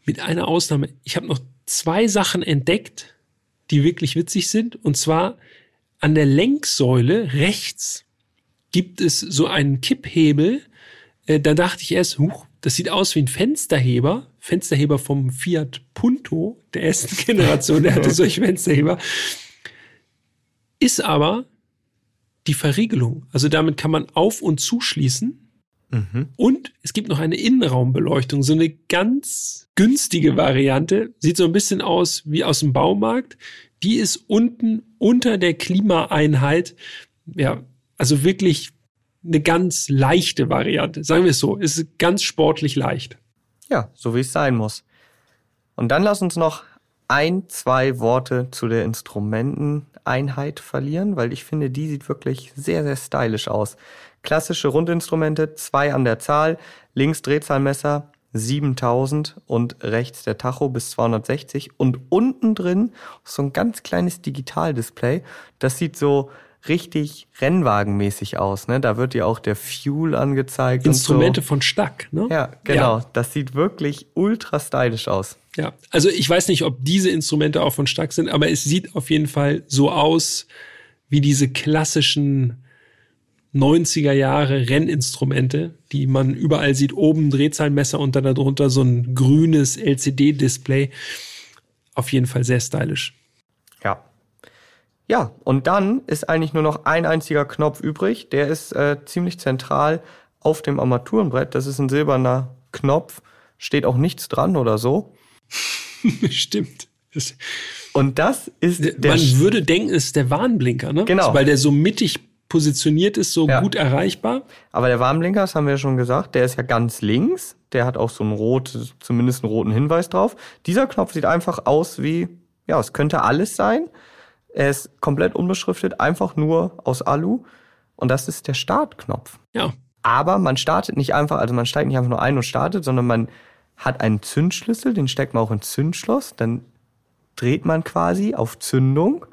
Mit einer Ausnahme. Ich habe noch zwei Sachen entdeckt, die wirklich witzig sind. Und zwar an der Lenksäule rechts gibt es so einen Kipphebel. Äh, da dachte ich erst, huch, das sieht aus wie ein Fensterheber. Fensterheber vom Fiat Punto der ersten Generation. Der hatte solche Fensterheber. Ist aber die Verriegelung. Also damit kann man auf- und zuschließen. Mhm. Und es gibt noch eine Innenraumbeleuchtung, so eine ganz günstige Variante. Sieht so ein bisschen aus wie aus dem Baumarkt. Die ist unten unter der Klimaeinheit. Ja, also wirklich eine ganz leichte Variante. Sagen wir es so, ist ganz sportlich leicht. Ja, so wie es sein muss. Und dann lass uns noch ein, zwei Worte zu der Instrumenteneinheit verlieren, weil ich finde, die sieht wirklich sehr, sehr stylisch aus. Klassische Rundinstrumente, zwei an der Zahl, links Drehzahlmesser 7000 und rechts der Tacho bis 260 und unten drin so ein ganz kleines Digitaldisplay. Das sieht so richtig Rennwagenmäßig aus. Ne? Da wird ja auch der Fuel angezeigt. Instrumente so. von Stack, ne? Ja, genau. Ja. Das sieht wirklich ultra stylisch aus. Ja, also ich weiß nicht, ob diese Instrumente auch von Stack sind, aber es sieht auf jeden Fall so aus wie diese klassischen 90er Jahre Renninstrumente, die man überall sieht. Oben Drehzahlmesser und dann darunter so ein grünes LCD-Display. Auf jeden Fall sehr stylisch. Ja, ja, und dann ist eigentlich nur noch ein einziger Knopf übrig. Der ist äh, ziemlich zentral auf dem Armaturenbrett. Das ist ein silberner Knopf. Steht auch nichts dran oder so. Stimmt. und das ist der. Man würde denken, es ist der Warnblinker, ne? Genau. Weil der so mittig positioniert ist, so ja. gut erreichbar. Aber der Warnblinker, das haben wir ja schon gesagt, der ist ja ganz links. Der hat auch so einen rot, zumindest einen roten Hinweis drauf. Dieser Knopf sieht einfach aus wie, ja, es könnte alles sein. Er ist komplett unbeschriftet, einfach nur aus Alu. Und das ist der Startknopf. Ja. Aber man startet nicht einfach, also man steigt nicht einfach nur ein und startet, sondern man hat einen Zündschlüssel, den steckt man auch ins Zündschloss, dann dreht man quasi auf Zündung.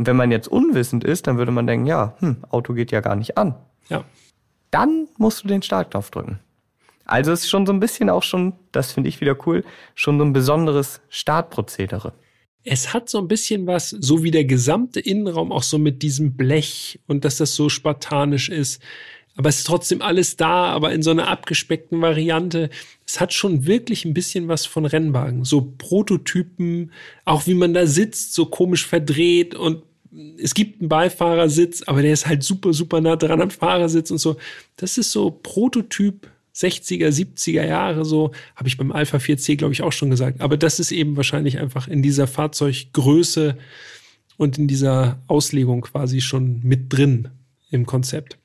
Und wenn man jetzt unwissend ist, dann würde man denken, ja, hm, Auto geht ja gar nicht an. Ja. Dann musst du den Startknopf drücken. Also ist schon so ein bisschen auch schon, das finde ich wieder cool, schon so ein besonderes Startprozedere. Es hat so ein bisschen was, so wie der gesamte Innenraum auch so mit diesem Blech und dass das so spartanisch ist. Aber es ist trotzdem alles da, aber in so einer abgespeckten Variante. Es hat schon wirklich ein bisschen was von Rennwagen. So Prototypen, auch wie man da sitzt, so komisch verdreht und es gibt einen Beifahrersitz, aber der ist halt super, super nah dran am Fahrersitz und so. Das ist so Prototyp 60er, 70er Jahre so, habe ich beim Alpha 4C, glaube ich, auch schon gesagt. Aber das ist eben wahrscheinlich einfach in dieser Fahrzeuggröße und in dieser Auslegung quasi schon mit drin im Konzept.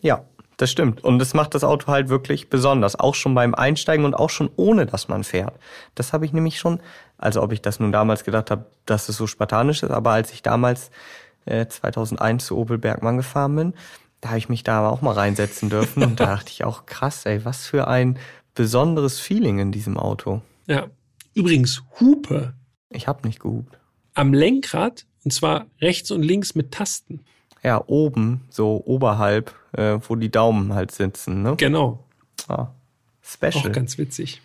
Ja, das stimmt. Und das macht das Auto halt wirklich besonders. Auch schon beim Einsteigen und auch schon ohne, dass man fährt. Das habe ich nämlich schon, also ob ich das nun damals gedacht habe, dass es so spartanisch ist, aber als ich damals äh, 2001 zu Opel Bergmann gefahren bin, da habe ich mich da auch mal reinsetzen dürfen und da dachte ich auch krass, ey, was für ein besonderes Feeling in diesem Auto. Ja. Übrigens, Hupe. Ich habe nicht gehupt. Am Lenkrad und zwar rechts und links mit Tasten. Ja, oben, so oberhalb, äh, wo die Daumen halt sitzen, ne? Genau. Ah, special. Auch ganz witzig.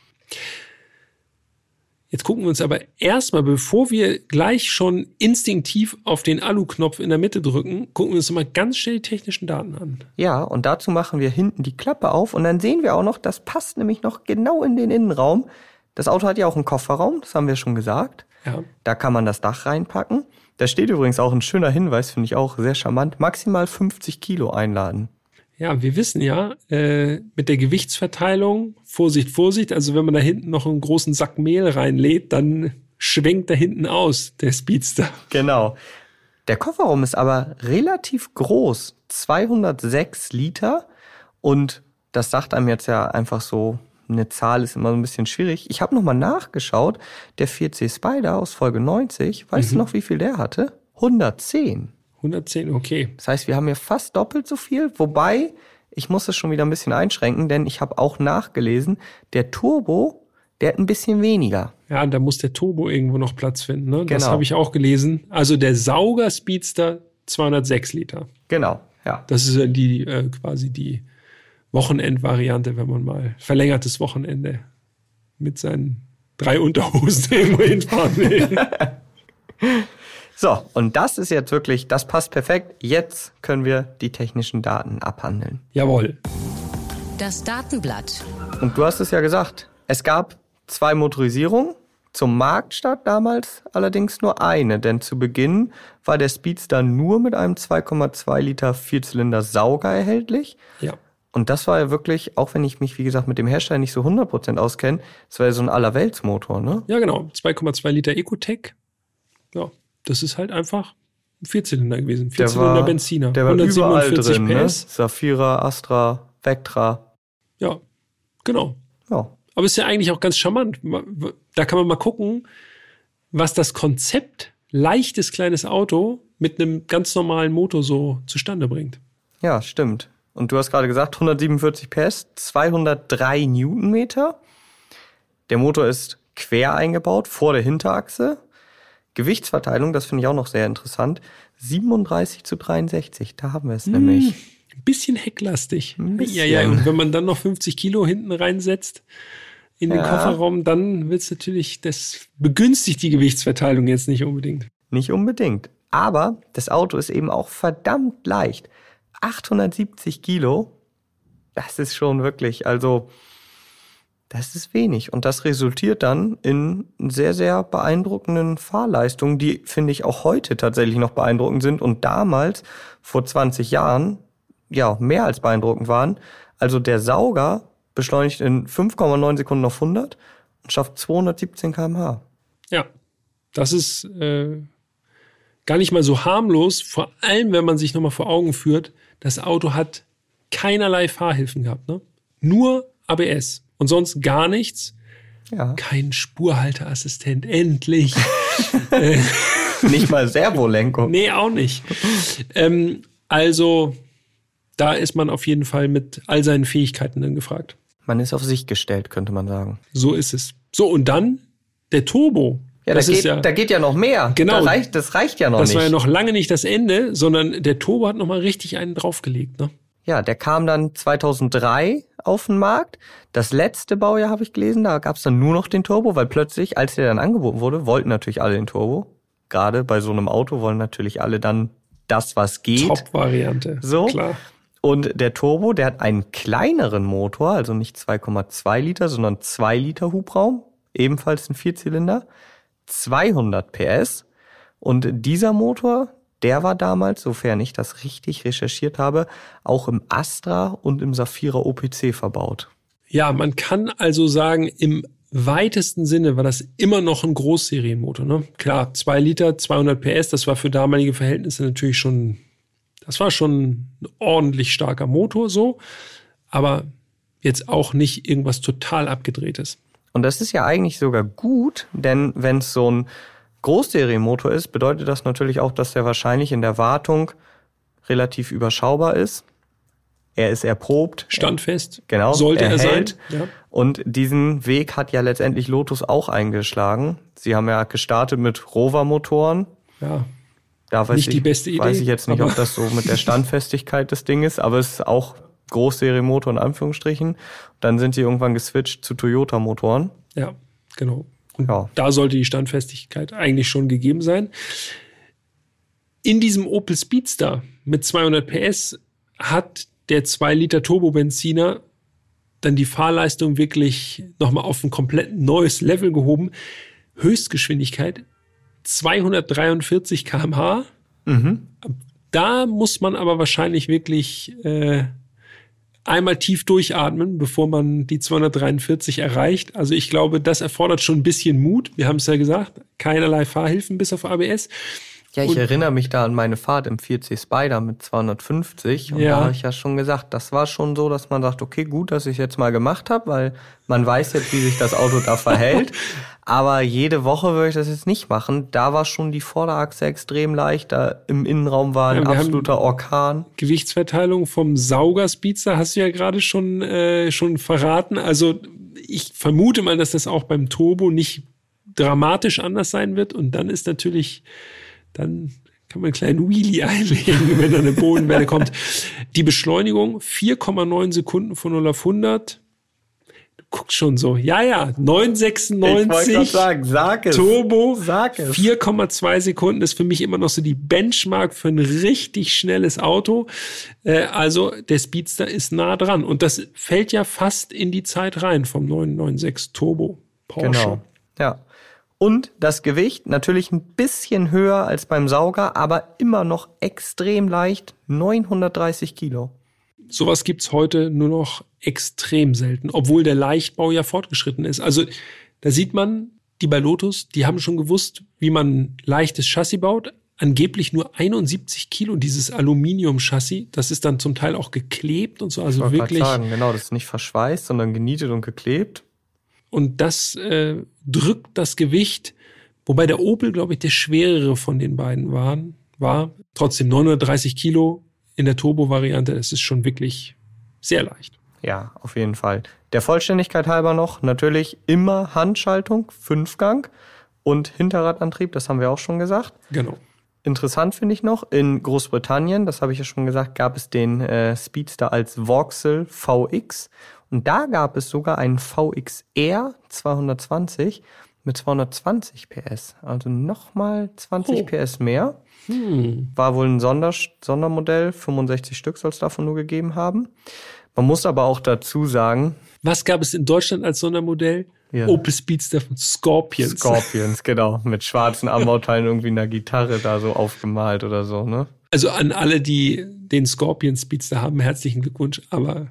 Jetzt gucken wir uns aber erstmal, bevor wir gleich schon instinktiv auf den Alu-Knopf in der Mitte drücken, gucken wir uns mal ganz schnell die technischen Daten an. Ja, und dazu machen wir hinten die Klappe auf und dann sehen wir auch noch, das passt nämlich noch genau in den Innenraum. Das Auto hat ja auch einen Kofferraum, das haben wir schon gesagt. Ja. Da kann man das Dach reinpacken. Da steht übrigens auch ein schöner Hinweis, finde ich auch sehr charmant. Maximal 50 Kilo einladen. Ja, wir wissen ja, äh, mit der Gewichtsverteilung, Vorsicht, Vorsicht, also wenn man da hinten noch einen großen Sack Mehl reinlädt, dann schwenkt da hinten aus, der Speedster. Genau. Der Kofferraum ist aber relativ groß, 206 Liter und das sagt einem jetzt ja einfach so eine Zahl ist immer so ein bisschen schwierig. Ich habe nochmal nachgeschaut. Der 4C Spider aus Folge 90, weißt mhm. du noch, wie viel der hatte? 110. 110, okay. Das heißt, wir haben hier fast doppelt so viel, wobei ich muss es schon wieder ein bisschen einschränken, denn ich habe auch nachgelesen, der Turbo, der hat ein bisschen weniger. Ja, da muss der Turbo irgendwo noch Platz finden. Ne? Genau. Das habe ich auch gelesen. Also der Sauger Speedster 206 Liter. Genau, ja. Das ist die äh, quasi die Wochenendvariante, wenn man mal verlängertes Wochenende mit seinen drei Unterhosen irgendwo hinfahren will. So, und das ist jetzt wirklich, das passt perfekt. Jetzt können wir die technischen Daten abhandeln. Jawohl. Das Datenblatt. Und du hast es ja gesagt, es gab zwei Motorisierungen. Zum Marktstart damals allerdings nur eine, denn zu Beginn war der Speedster nur mit einem 2,2 Liter Vierzylinder Sauger erhältlich. Ja. Und das war ja wirklich, auch wenn ich mich, wie gesagt, mit dem Hersteller nicht so 100% auskenne, das war ja so ein Allerweltsmotor, ne? Ja, genau. 2,2 Liter Ecotec. Ja, das ist halt einfach ein Vierzylinder gewesen. Vierzylinder Benziner. Der war 147 überall drin, PS. Ne? Saphira, Astra, Vectra. Ja, genau. Ja. Aber ist ja eigentlich auch ganz charmant. Da kann man mal gucken, was das Konzept leichtes kleines Auto mit einem ganz normalen Motor so zustande bringt. Ja, stimmt. Und du hast gerade gesagt, 147 PS, 203 Newtonmeter. Der Motor ist quer eingebaut, vor der Hinterachse. Gewichtsverteilung, das finde ich auch noch sehr interessant. 37 zu 63, da haben wir es mmh, nämlich. Ein bisschen hecklastig. Ein bisschen. Ja, ja, und wenn man dann noch 50 Kilo hinten reinsetzt in den ja. Kofferraum, dann wird es natürlich, das begünstigt die Gewichtsverteilung jetzt nicht unbedingt. Nicht unbedingt. Aber das Auto ist eben auch verdammt leicht. 870 Kilo, das ist schon wirklich, also das ist wenig. Und das resultiert dann in sehr, sehr beeindruckenden Fahrleistungen, die, finde ich, auch heute tatsächlich noch beeindruckend sind und damals, vor 20 Jahren, ja, mehr als beeindruckend waren. Also der Sauger beschleunigt in 5,9 Sekunden auf 100 und schafft 217 km/h. Ja, das ist äh, gar nicht mal so harmlos, vor allem wenn man sich nochmal vor Augen führt, das Auto hat keinerlei Fahrhilfen gehabt, ne? Nur ABS und sonst gar nichts. Ja. Kein Spurhalteassistent, endlich. Äh, nicht mal Servolenkung. Nee, auch nicht. Ähm, also, da ist man auf jeden Fall mit all seinen Fähigkeiten dann gefragt. Man ist auf sich gestellt, könnte man sagen. So ist es. So, und dann der Turbo. Ja, das da, geht, ja, da geht ja noch mehr. Genau. Da reicht, das reicht ja noch das nicht. Das war ja noch lange nicht das Ende, sondern der Turbo hat noch mal richtig einen draufgelegt. Ne? Ja, der kam dann 2003 auf den Markt. Das letzte Baujahr habe ich gelesen, da gab es dann nur noch den Turbo, weil plötzlich, als der dann angeboten wurde, wollten natürlich alle den Turbo. Gerade bei so einem Auto wollen natürlich alle dann das, was geht. Top-Variante. So. Klar. Und der Turbo, der hat einen kleineren Motor, also nicht 2,2 Liter, sondern 2 Liter Hubraum, ebenfalls ein Vierzylinder. 200 PS. Und dieser Motor, der war damals, sofern ich das richtig recherchiert habe, auch im Astra und im Safira OPC verbaut. Ja, man kann also sagen, im weitesten Sinne war das immer noch ein Großserienmotor. Ne? Klar, 2 Liter, 200 PS, das war für damalige Verhältnisse natürlich schon, das war schon ein ordentlich starker Motor so, aber jetzt auch nicht irgendwas total abgedrehtes. Und das ist ja eigentlich sogar gut, denn wenn es so ein Großserienmotor ist, bedeutet das natürlich auch, dass der wahrscheinlich in der Wartung relativ überschaubar ist. Er ist erprobt. Standfest. Genau. Sollte er, er sein. Ja. Und diesen Weg hat ja letztendlich Lotus auch eingeschlagen. Sie haben ja gestartet mit Rover-Motoren. Ja. Da weiß nicht ich, die beste Idee. Weiß ich jetzt nicht, ob das so mit der Standfestigkeit des Dinges, aber es ist auch Großserienmotor in Anführungsstrichen. Dann sind sie irgendwann geswitcht zu Toyota-Motoren. Ja, genau. Und ja. da sollte die Standfestigkeit eigentlich schon gegeben sein. In diesem Opel Speedster mit 200 PS hat der 2 Liter Turbobenziner dann die Fahrleistung wirklich nochmal auf ein komplett neues Level gehoben. Höchstgeschwindigkeit 243 km/h. Mhm. Da muss man aber wahrscheinlich wirklich äh, einmal tief durchatmen, bevor man die 243 erreicht. Also ich glaube, das erfordert schon ein bisschen Mut. Wir haben es ja gesagt, keinerlei Fahrhilfen bis auf ABS. Ja, ich und, erinnere mich da an meine Fahrt im 4C Spider mit 250 und ja. da habe ich ja schon gesagt, das war schon so, dass man sagt, okay, gut, dass ich jetzt mal gemacht habe, weil man weiß jetzt, wie sich das Auto da verhält. Aber jede Woche würde ich das jetzt nicht machen. Da war schon die Vorderachse extrem leicht. Da im Innenraum war ein ja, absoluter Orkan. Gewichtsverteilung vom Sauger Speedster hast du ja gerade schon, äh, schon verraten. Also ich vermute mal, dass das auch beim Turbo nicht dramatisch anders sein wird. Und dann ist natürlich, dann kann man einen kleinen Wheelie einlegen, wenn da eine Bodenwelle kommt. Die Beschleunigung 4,9 Sekunden von 0 auf 100 guck schon so. Ja, ja, 996 ich sagen, sag es. Turbo. Sag es. 4,2 Sekunden ist für mich immer noch so die Benchmark für ein richtig schnelles Auto. Äh, also der Speedster ist nah dran und das fällt ja fast in die Zeit rein vom 996 Turbo Porsche. Genau. Ja. Und das Gewicht natürlich ein bisschen höher als beim Sauger, aber immer noch extrem leicht, 930 Kilo. Sowas gibt's heute nur noch extrem selten, obwohl der Leichtbau ja fortgeschritten ist. Also da sieht man, die bei Lotus, die haben schon gewusst, wie man leichtes Chassis baut. Angeblich nur 71 Kilo dieses Aluminium-Chassis. Das ist dann zum Teil auch geklebt und so. Also ich wirklich. Sagen, genau, das ist nicht verschweißt, sondern genietet und geklebt. Und das äh, drückt das Gewicht, wobei der Opel, glaube ich, der schwerere von den beiden waren, war. Trotzdem 930 Kilo in der Turbo-Variante. Das ist schon wirklich sehr leicht. Ja, auf jeden Fall. Der Vollständigkeit halber noch, natürlich immer Handschaltung, Fünfgang und Hinterradantrieb, das haben wir auch schon gesagt. Genau. Interessant finde ich noch, in Großbritannien, das habe ich ja schon gesagt, gab es den äh, Speedster als Vauxhall VX und da gab es sogar einen VXR 220 mit 220 PS, also nochmal 20 oh. PS mehr. Hm. War wohl ein Sonder Sondermodell, 65 Stück soll es davon nur gegeben haben. Man muss aber auch dazu sagen. Was gab es in Deutschland als Sondermodell? Ja. Opel Speedster von Scorpions. Scorpions, genau. Mit schwarzen Anbauteilen irgendwie in der Gitarre da so aufgemalt oder so, ne? Also an alle, die den Scorpion Speedster haben, herzlichen Glückwunsch, aber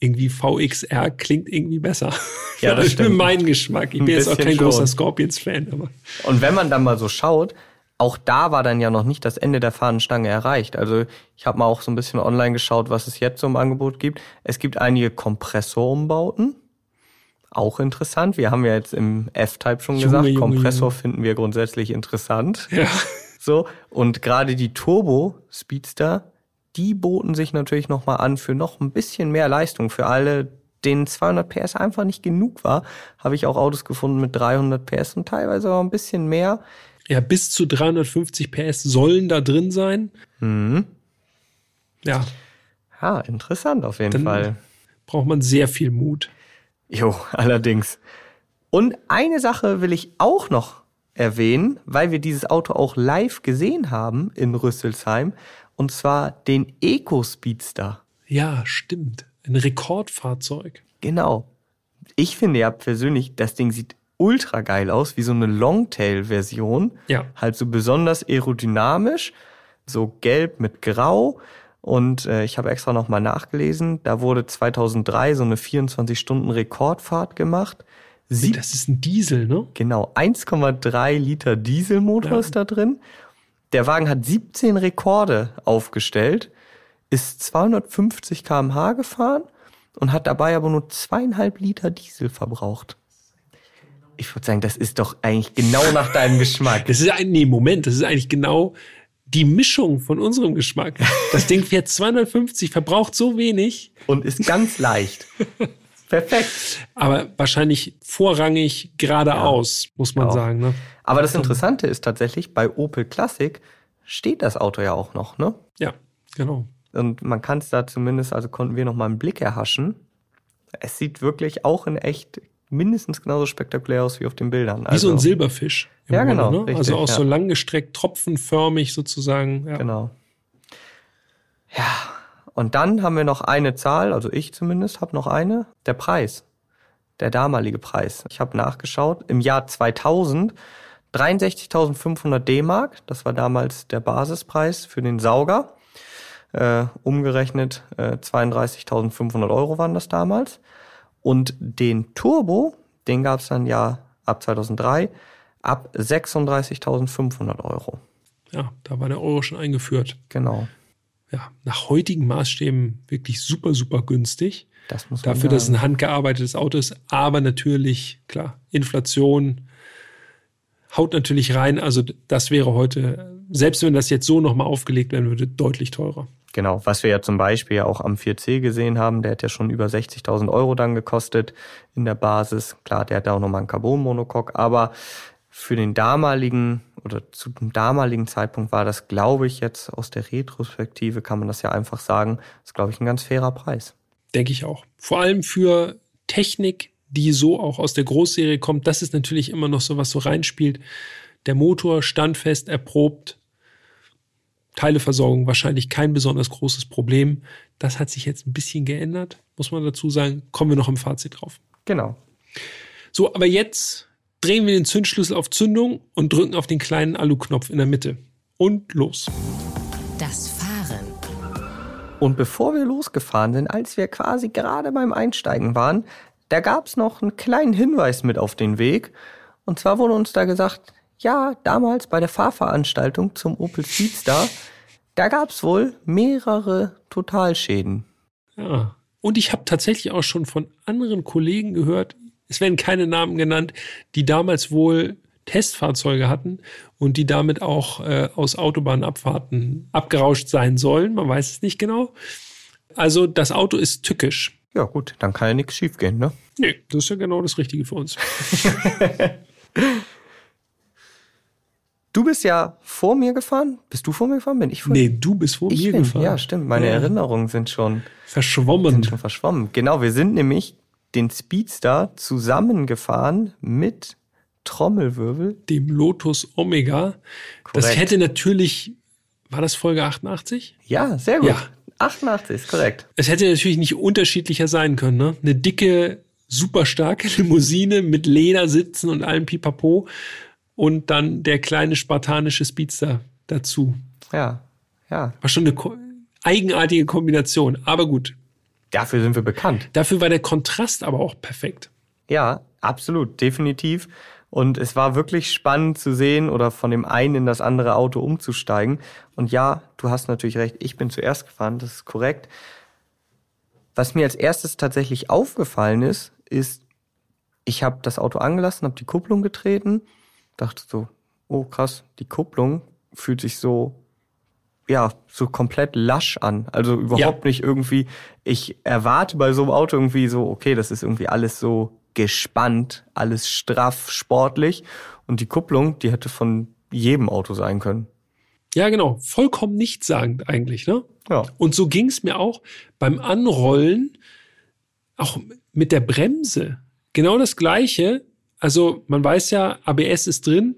irgendwie VXR klingt irgendwie besser. Ja, das stimmt. Für meinen Geschmack. Ich bin jetzt auch kein schon. großer Scorpions-Fan. Und wenn man dann mal so schaut, auch da war dann ja noch nicht das Ende der Fahnenstange erreicht. Also ich habe mal auch so ein bisschen online geschaut, was es jetzt so im Angebot gibt. Es gibt einige Kompressorumbauten. Auch interessant. Wir haben ja jetzt im F-Type schon Junge, gesagt, Junge, Kompressor Junge. finden wir grundsätzlich interessant. Ja. So. Und gerade die Turbo Speedster, die boten sich natürlich nochmal an für noch ein bisschen mehr Leistung. Für alle, denen 200 PS einfach nicht genug war, habe ich auch Autos gefunden mit 300 PS und teilweise auch ein bisschen mehr. Ja, bis zu 350 PS sollen da drin sein. Mhm. Ja. Ja, interessant auf jeden Dann Fall. Braucht man sehr viel Mut. Jo, allerdings. Und eine Sache will ich auch noch erwähnen, weil wir dieses Auto auch live gesehen haben in Rüsselsheim, und zwar den Eco Speedster. Ja, stimmt. Ein Rekordfahrzeug. Genau. Ich finde ja persönlich, das Ding sieht ultra geil aus, wie so eine Longtail-Version. Ja. Halt so besonders aerodynamisch, so gelb mit grau. Und äh, ich habe extra nochmal nachgelesen, da wurde 2003 so eine 24-Stunden-Rekordfahrt gemacht. Sie das ist ein Diesel, ne? Genau, 1,3 Liter Dieselmotor ja. ist da drin. Der Wagen hat 17 Rekorde aufgestellt, ist 250 km/h gefahren und hat dabei aber nur zweieinhalb Liter Diesel verbraucht ich würde sagen, das ist doch eigentlich genau nach deinem Geschmack. Das ist ein, nee, Moment, das ist eigentlich genau die Mischung von unserem Geschmack. Das Ding fährt 250, verbraucht so wenig. Und ist ganz leicht. Perfekt. Aber wahrscheinlich vorrangig geradeaus, ja, muss man auch. sagen. Ne? Aber das Interessante ist tatsächlich, bei Opel Classic steht das Auto ja auch noch, ne? Ja, genau. Und man kann es da zumindest, also konnten wir noch mal einen Blick erhaschen. Es sieht wirklich auch in echt mindestens genauso spektakulär aus wie auf den Bildern. Wie also, so ein also Silberfisch. Ja, Grunde, genau. Ne? Richtig, also auch ja. so langgestreckt, tropfenförmig sozusagen. Ja. Genau. Ja, und dann haben wir noch eine Zahl, also ich zumindest habe noch eine, der Preis. Der damalige Preis. Ich habe nachgeschaut, im Jahr 2000 63.500 D-Mark, das war damals der Basispreis für den Sauger. Äh, umgerechnet äh, 32.500 Euro waren das damals. Und den Turbo, den gab es dann ja ab 2003 ab 36.500 Euro. Ja, da war der Euro schon eingeführt. Genau. Ja, nach heutigen Maßstäben wirklich super, super günstig. Das muss man Dafür, dass es ein handgearbeitetes Auto ist. Aber natürlich, klar, Inflation haut natürlich rein. Also das wäre heute, selbst wenn das jetzt so nochmal aufgelegt werden würde, deutlich teurer. Genau, was wir ja zum Beispiel auch am 4C gesehen haben, der hat ja schon über 60.000 Euro dann gekostet in der Basis. Klar, der hat auch nochmal einen Carbon-Monocoque, aber für den damaligen oder zu dem damaligen Zeitpunkt war das, glaube ich, jetzt aus der Retrospektive kann man das ja einfach sagen, ist, glaube ich, ein ganz fairer Preis. Denke ich auch. Vor allem für Technik, die so auch aus der Großserie kommt, das ist natürlich immer noch so, was so reinspielt. Der Motor standfest, erprobt, Teileversorgung wahrscheinlich kein besonders großes Problem. Das hat sich jetzt ein bisschen geändert, muss man dazu sagen. Kommen wir noch im Fazit drauf. Genau. So, aber jetzt drehen wir den Zündschlüssel auf Zündung und drücken auf den kleinen Alu-Knopf in der Mitte. Und los. Das Fahren. Und bevor wir losgefahren sind, als wir quasi gerade beim Einsteigen waren, da gab's noch einen kleinen Hinweis mit auf den Weg. Und zwar wurde uns da gesagt, ja, damals bei der Fahrveranstaltung zum Opel Speedstar, da gab's wohl mehrere Totalschäden. Ja. Und ich habe tatsächlich auch schon von anderen Kollegen gehört, es werden keine Namen genannt, die damals wohl Testfahrzeuge hatten und die damit auch äh, aus Autobahnabfahrten abgerauscht sein sollen. Man weiß es nicht genau. Also das Auto ist tückisch. Ja gut, dann kann ja nichts schiefgehen, ne? Nee, das ist ja genau das Richtige für uns. Du bist ja vor mir gefahren. Bist du vor mir gefahren? Bin ich vor Nee, du bist vor ich mir bin, gefahren. Ja, stimmt. Meine Ja. Erinnerungen sind schon Verschwommen. sind schon verschwommen. Genau, wir sind nämlich den Speedstar zusammengefahren mit Trommelwirbel. Dem Lotus Omega. Das Korrekt. hätte natürlich, war das Folge 88? Ja, sehr gut. Ja. 88 ist korrekt. Es hätte natürlich nicht unterschiedlicher sein können. Ne? Eine dicke, super starke Limousine mit Ledersitzen und allem Pipapo und dann der kleine spartanische Speedster dazu. Ja, ja. War schon eine ko eigenartige Kombination, aber gut. Dafür sind wir bekannt. Dafür war der Kontrast aber auch perfekt. Ja, absolut, definitiv. Und es war wirklich spannend zu sehen oder von dem einen in das andere Auto umzusteigen. Und ja, du hast natürlich recht, ich bin zuerst gefahren, das ist korrekt. Was mir als erstes tatsächlich aufgefallen ist, ist, ich habe das Auto angelassen, habe die Kupplung getreten, dachte so, oh krass, die Kupplung fühlt sich so, ja, so komplett lasch an. Also überhaupt nicht irgendwie, ich erwarte bei so einem Auto irgendwie so, okay, das ist irgendwie alles so gespannt, alles straff, sportlich. Und die Kupplung, die hätte von jedem Auto sein können. Ja, genau. Vollkommen nichtssagend eigentlich, ne? Ja. Und so ging es mir auch beim Anrollen, auch mit der Bremse. Genau das Gleiche. Also man weiß ja, ABS ist drin,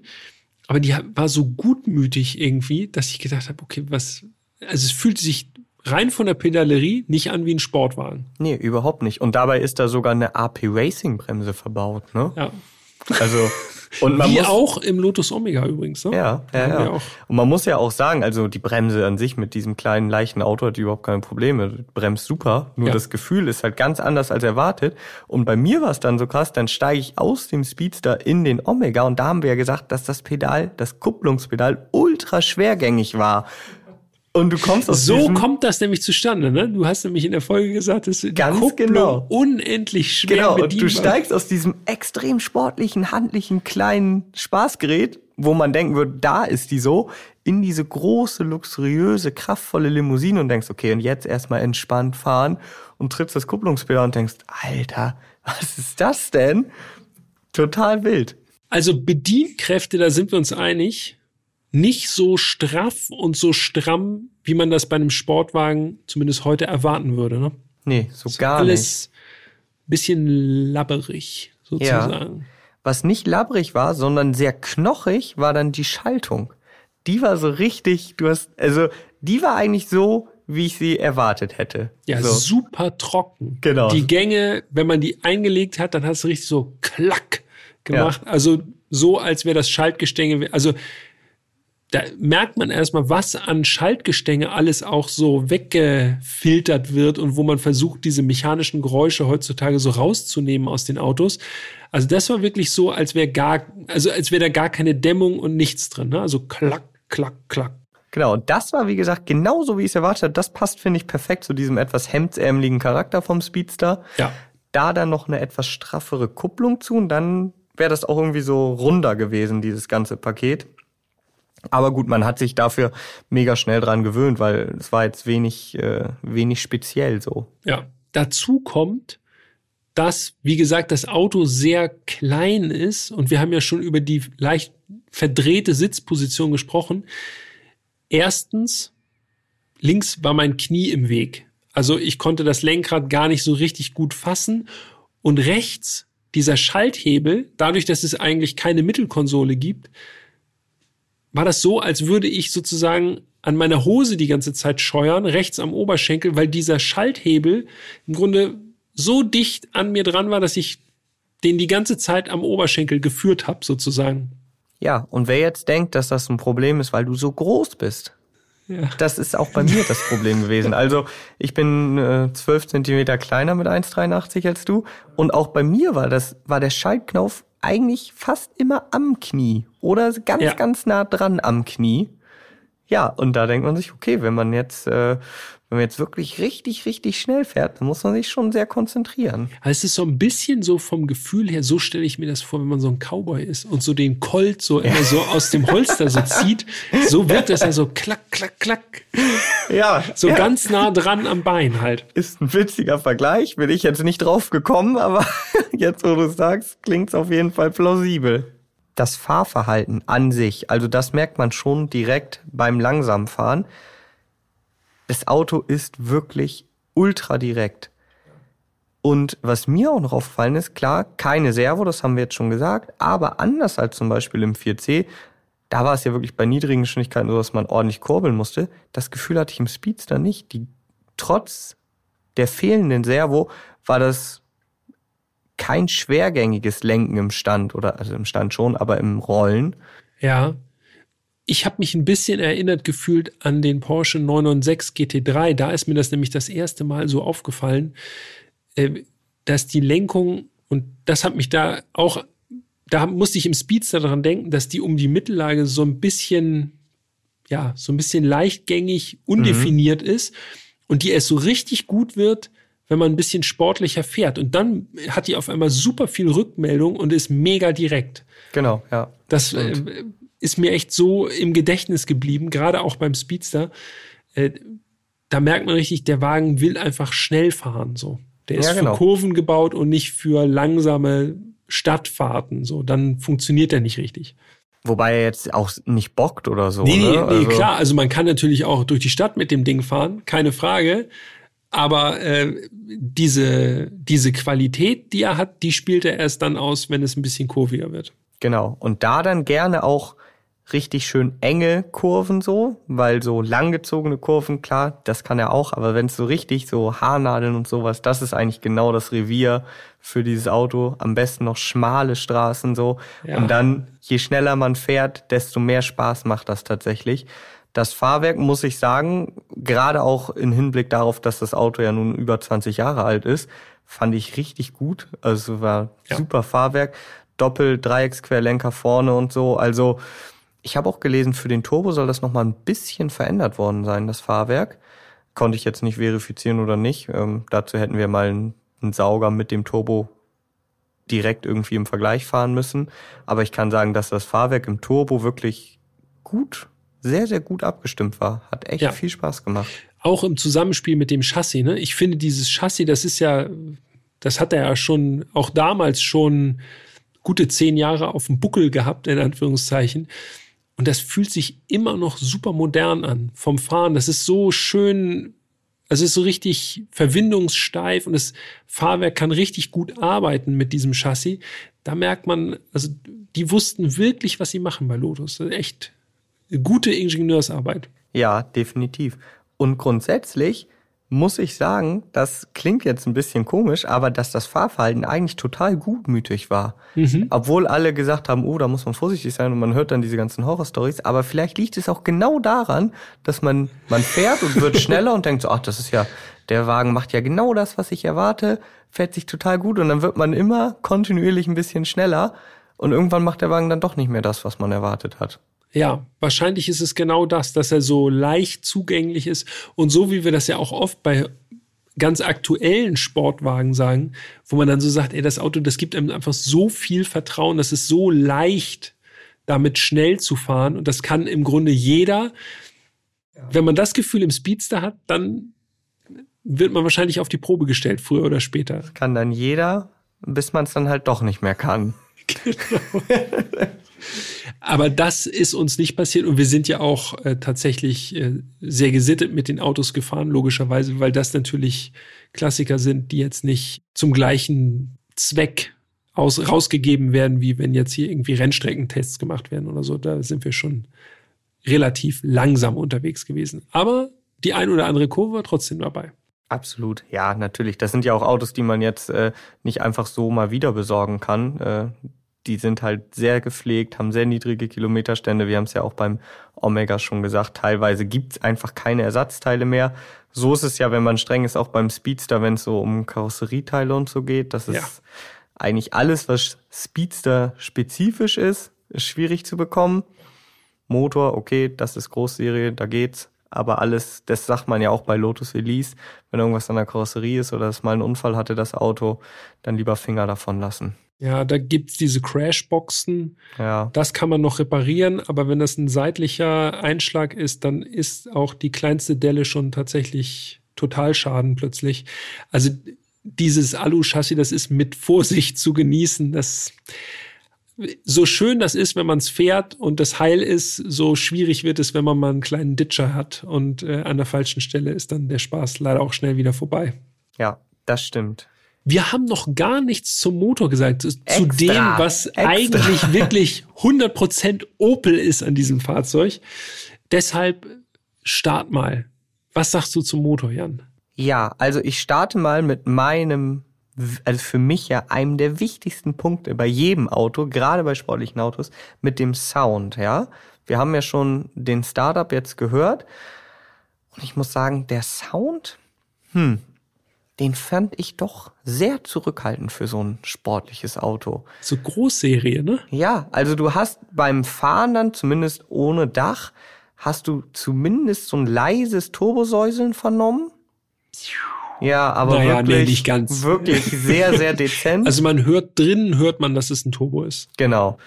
aber die war so gutmütig irgendwie, dass ich gedacht habe, okay, was, also es fühlte sich rein von der Pedalerie nicht an wie ein Sportwagen. Nee, überhaupt nicht. Und dabei ist da sogar eine AP Racing Bremse verbaut, ne? Ja. Also, und man wie muss, auch im Lotus Omega übrigens, ne? Ja, ja, ja. auch. Und man muss ja auch sagen, also die Bremse an sich mit diesem kleinen, leichten Auto hat überhaupt keine Probleme. Bremst super. Nur Ja. das Gefühl ist halt ganz anders als erwartet. Und bei mir war es dann so krass, dann steige ich aus dem Speedster in den Omega und da haben wir ja gesagt, dass das Pedal, das Kupplungspedal ultra schwergängig war. Und du kommst aus So kommt das nämlich zustande, ne? Du hast nämlich in der Folge gesagt, dass Ganz Kupplung genau. unendlich schwer Genau, und du steigst aus diesem extrem sportlichen, handlichen, kleinen Spaßgerät, wo man denken würde, da ist die so, in diese große, luxuriöse, kraftvolle Limousine und denkst, okay, und jetzt erstmal entspannt fahren und trittst das Kupplungspedal und denkst, Alter, was ist das denn? Total wild. Also Bedienkräfte, da sind wir uns einig, nicht so straff und so stramm, wie man das bei einem Sportwagen zumindest heute erwarten würde. Ne? Nee, so gar nicht. Alles bisschen labberig sozusagen. Was nicht labbrig war, sondern sehr knochig, war dann die Schaltung. Die war so richtig, du hast, also, die war eigentlich so, wie ich sie erwartet hätte. Ja, so. super trocken. Genau. Die Gänge, wenn man die eingelegt hat, dann hat es richtig so klack gemacht. Also so, als wäre das Schaltgestänge, also da merkt man erstmal, was an Schaltgestänge alles auch so weggefiltert wird und wo man versucht, diese mechanischen Geräusche heutzutage so rauszunehmen aus den Autos. Also das war wirklich so, als wäre gar, also als wäre da gar keine Dämmung und nichts drin. Ne? Also klack, klack, klack. Genau, und das war, wie gesagt, genauso wie ich es erwartet habe. Das passt, finde ich, perfekt zu diesem etwas hemdsärmeligen Charakter vom Speedster. Ja. Da dann noch eine etwas straffere Kupplung zu und dann wäre das auch irgendwie so runder gewesen, dieses ganze Paket. Aber gut, man hat sich dafür mega schnell dran gewöhnt, weil es war jetzt wenig, äh, wenig speziell so. Ja. Dazu kommt, dass, wie gesagt, das Auto sehr klein ist und wir haben ja schon über die leicht verdrehte Sitzposition gesprochen. Erstens, links war mein Knie im Weg. Also ich konnte das Lenkrad gar nicht so richtig gut fassen. Und rechts, dieser Schalthebel, dadurch, dass es eigentlich keine Mittelkonsole gibt, war das so, als würde ich sozusagen an meiner Hose die ganze Zeit scheuern, rechts am Oberschenkel, weil dieser Schalthebel im Grunde so dicht an mir dran war, dass ich den die ganze Zeit am Oberschenkel geführt habe, sozusagen. Ja, und wer jetzt denkt, dass das ein Problem ist, weil du so groß bist, ja. das ist auch bei mir das Problem gewesen. Also ich bin äh, 12 Zentimeter kleiner mit 1,83 als du und auch bei mir war das war der Schaltknopf eigentlich fast immer am Knie oder ganz ja. ganz nah dran am Knie. Ja, und da denkt man sich, okay, wenn man jetzt äh, wenn man jetzt wirklich richtig, richtig schnell fährt, dann muss man sich schon sehr konzentrieren. Also es ist so ein bisschen so vom Gefühl her, so stelle ich mir das vor, wenn man so ein Cowboy ist und so den Colt so immer so aus dem Holster so zieht. So wird das ja so klack, klack, klack. Ja. So ja. ganz nah dran am Bein halt. Ist ein witziger Vergleich, bin ich jetzt nicht drauf gekommen, aber jetzt, wo du sagst, klingt es auf jeden Fall plausibel das Fahrverhalten an sich, also das merkt man schon direkt beim Langsamfahren das Auto ist wirklich ultra direkt. Und was mir auch noch aufgefallen ist, klar, keine Servo, das haben wir jetzt schon gesagt, aber anders als zum Beispiel im 4C, da war es ja wirklich bei niedrigen Geschwindigkeiten so, dass man ordentlich kurbeln musste. Das Gefühl hatte ich im Speedster nicht. Die, trotz der fehlenden Servo war das kein schwergängiges Lenken im Stand oder also im Stand schon, aber im Rollen. Ja, ich habe mich ein bisschen erinnert gefühlt an den Porsche 996 GT3. Da ist mir das nämlich das erste Mal so aufgefallen, äh, dass die Lenkung, und das hat mich da auch, da musste ich im Speedster daran denken, dass die um die Mittellage so ein bisschen, ja, so ein bisschen leichtgängig, undefiniert mhm. ist und die erst so richtig gut wird, wenn man ein bisschen sportlicher fährt. Und dann hat die auf einmal super viel Rückmeldung und ist mega direkt. Genau, ja. Das äh, ist mir echt so im Gedächtnis geblieben, gerade auch beim Speedster. Äh, da merkt man richtig, der Wagen will einfach schnell fahren. So, der ist ja, genau. für Kurven gebaut und nicht für langsame Stadtfahrten. So, dann funktioniert er nicht richtig. Wobei er jetzt auch nicht bockt oder so. Nee, nee, ne? nee also klar. Also man kann natürlich auch durch die Stadt mit dem Ding fahren, keine Frage. Aber äh, diese, diese Qualität, die er hat, die spielt er erst dann aus, wenn es ein bisschen kurviger wird. Genau. Und da dann gerne auch richtig schön enge Kurven so, weil so langgezogene Kurven, klar, das kann er auch, aber wenn es so richtig so Haarnadeln und sowas, das ist eigentlich genau das Revier für dieses Auto. Am besten noch schmale Straßen so. Ja. Und dann, je schneller man fährt, desto mehr Spaß macht das tatsächlich. Das Fahrwerk, muss ich sagen, gerade auch im Hinblick darauf, dass das Auto ja nun über 20 Jahre alt ist, fand ich richtig gut. Also war ja. super Fahrwerk. Doppel-Dreiecksquerlenker vorne und so. Also ich habe auch gelesen, für den Turbo soll das nochmal ein bisschen verändert worden sein, das Fahrwerk. Konnte ich jetzt nicht verifizieren oder nicht. Ähm, dazu hätten wir mal einen, einen Sauger mit dem Turbo direkt irgendwie im Vergleich fahren müssen. Aber ich kann sagen, dass das Fahrwerk im Turbo wirklich gut, sehr, sehr gut abgestimmt war. Hat echt ja. viel Spaß gemacht. Auch im Zusammenspiel mit dem Chassis. Ne? Ich finde, dieses Chassis, das ist ja, das hat er ja schon, auch damals schon gute zehn Jahre auf dem Buckel gehabt, in Anführungszeichen. Und das fühlt sich immer noch super modern an vom Fahren. Das ist so schön, also es ist so richtig verwindungssteif und das Fahrwerk kann richtig gut arbeiten mit diesem Chassis. Da merkt man, also die wussten wirklich, was sie machen bei Lotus. Echt gute Ingenieursarbeit. Ja, definitiv. Und grundsätzlich muss ich sagen, das klingt jetzt ein bisschen komisch, aber dass das Fahrverhalten eigentlich total gutmütig war. Mhm. Obwohl alle gesagt haben, oh, da muss man vorsichtig sein und man hört dann diese ganzen Horrorstories. Aber vielleicht liegt es auch genau daran, dass man, man fährt und wird schneller und denkt so, ach, das ist ja, der Wagen macht ja genau das, was ich erwarte, fährt sich total gut und dann wird man immer kontinuierlich ein bisschen schneller und irgendwann macht der Wagen dann doch nicht mehr das, was man erwartet hat. Ja, wahrscheinlich ist es genau das, dass er so leicht zugänglich ist und so wie wir das ja auch oft bei ganz aktuellen Sportwagen sagen, wo man dann so sagt, ey, das Auto, das gibt einem einfach so viel Vertrauen, das ist so leicht, damit schnell zu fahren und das kann im Grunde jeder. Wenn man das Gefühl im Speedster hat, dann wird man wahrscheinlich auf die Probe gestellt, früher oder später. Das kann dann jeder, bis man es dann halt doch nicht mehr kann. Genau. Aber das ist uns nicht passiert und wir sind ja auch äh, tatsächlich äh, sehr gesittet mit den Autos gefahren, logischerweise, weil das natürlich Klassiker sind, die jetzt nicht zum gleichen Zweck aus, rausgegeben werden, wie wenn jetzt hier irgendwie Rennstreckentests gemacht werden oder so. Da sind wir schon relativ langsam unterwegs gewesen. Aber die ein oder andere Kurve war trotzdem dabei. Absolut, ja, natürlich. Das sind ja auch Autos, die man jetzt äh, nicht einfach so mal wieder besorgen kann. Äh, die sind halt sehr gepflegt, haben sehr niedrige Kilometerstände. Wir haben es ja auch beim Omega schon gesagt, teilweise gibt's einfach keine Ersatzteile mehr. So ist es ja, wenn man streng ist, auch beim Speedster, wenn es so um Karosserieteile und so geht. Das ist ja. eigentlich alles, was Speedster spezifisch ist, ist schwierig zu bekommen. Motor, okay, das ist Großserie, da geht's. Aber alles, das sagt man ja auch bei Lotus Elise, wenn irgendwas an der Karosserie ist oder es mal einen Unfall hatte, das Auto, dann lieber Finger davon lassen. Ja, da gibt's diese Crashboxen. Ja. Das kann man noch reparieren, aber wenn das ein seitlicher Einschlag ist, dann ist auch die kleinste Delle schon tatsächlich Totalschaden plötzlich. Also dieses Alu-Chassis, das ist mit Vorsicht zu genießen. Das so schön das ist, wenn man es fährt und das heil ist, so schwierig wird es, wenn man mal einen kleinen Ditcher hat und äh, an der falschen Stelle ist dann der Spaß leider auch schnell wieder vorbei. Ja, das stimmt. Wir haben noch gar nichts zum Motor gesagt, extra, zu dem, was extra. eigentlich wirklich 100% Opel ist an diesem Fahrzeug. Deshalb start mal. Was sagst du zum Motor, Jan? Ja, also ich starte mal mit meinem also für mich ja einem der wichtigsten Punkte bei jedem Auto, gerade bei sportlichen Autos, mit dem Sound, ja. Wir haben ja schon den Startup jetzt gehört. Und ich muss sagen, der Sound, hm, den fand ich doch sehr zurückhaltend für so ein sportliches Auto. So Großserie, ne? Ja, also du hast beim Fahren dann, zumindest ohne Dach, hast du zumindest so ein leises Turbosäuseln vernommen. Ja, aber naja, wirklich, nee, wirklich sehr, sehr dezent. Also man hört drinnen, hört man, dass es ein Turbo ist. Genau.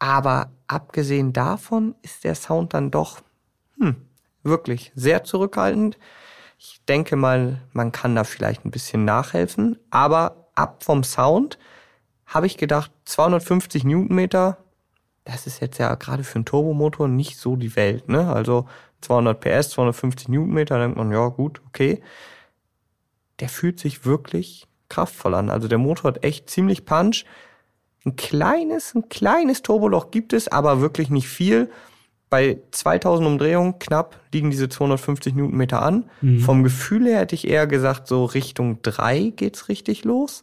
Aber abgesehen davon ist der Sound dann doch hm, wirklich sehr zurückhaltend. Ich denke mal, man kann da vielleicht ein bisschen nachhelfen. Aber ab vom Sound habe ich gedacht, 250 Newtonmeter, das ist jetzt ja gerade für einen Turbomotor nicht so die Welt. Ne? Also 200 PS, 250 Newtonmeter, denkt man, ja gut, okay der fühlt sich wirklich kraftvoll an. Also der Motor hat echt ziemlich Punch. Ein kleines, ein kleines Turboloch gibt es, aber wirklich nicht viel. Bei 2000 Umdrehungen knapp liegen diese 250 Newtonmeter an. Mhm. Vom Gefühl her hätte ich eher gesagt, so Richtung 3 geht's richtig los.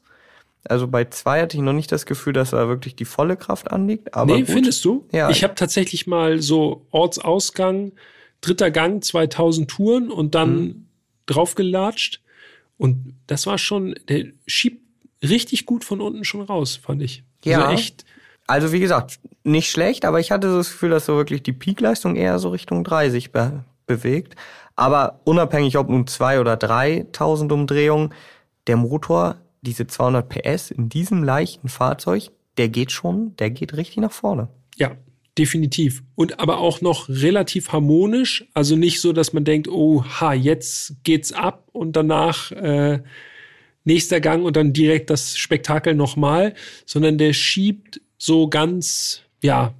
Also bei 2 hatte ich noch nicht das Gefühl, dass da wirklich die volle Kraft anliegt. Aber nee, gut. findest du? Ja. Ich habe tatsächlich mal so Ortsausgang, dritter Gang, 2000 Touren und dann mhm. draufgelatscht. Und das war schon, der schiebt richtig gut von unten schon raus, fand ich. Ja. Also echt. Also wie gesagt, nicht schlecht, aber ich hatte so das Gefühl, dass so wirklich die Peakleistung eher so Richtung 3 sich be bewegt. Aber unabhängig ob nun zwei oder 3000 Umdrehungen, der Motor, diese 200 PS in diesem leichten Fahrzeug, der geht schon, der geht richtig nach vorne. Ja, definitiv. Und aber auch noch relativ harmonisch. Also nicht so, dass man denkt, oh, ha, jetzt geht's ab und danach äh, nächster Gang und dann direkt das Spektakel nochmal, sondern der schiebt so ganz, ja,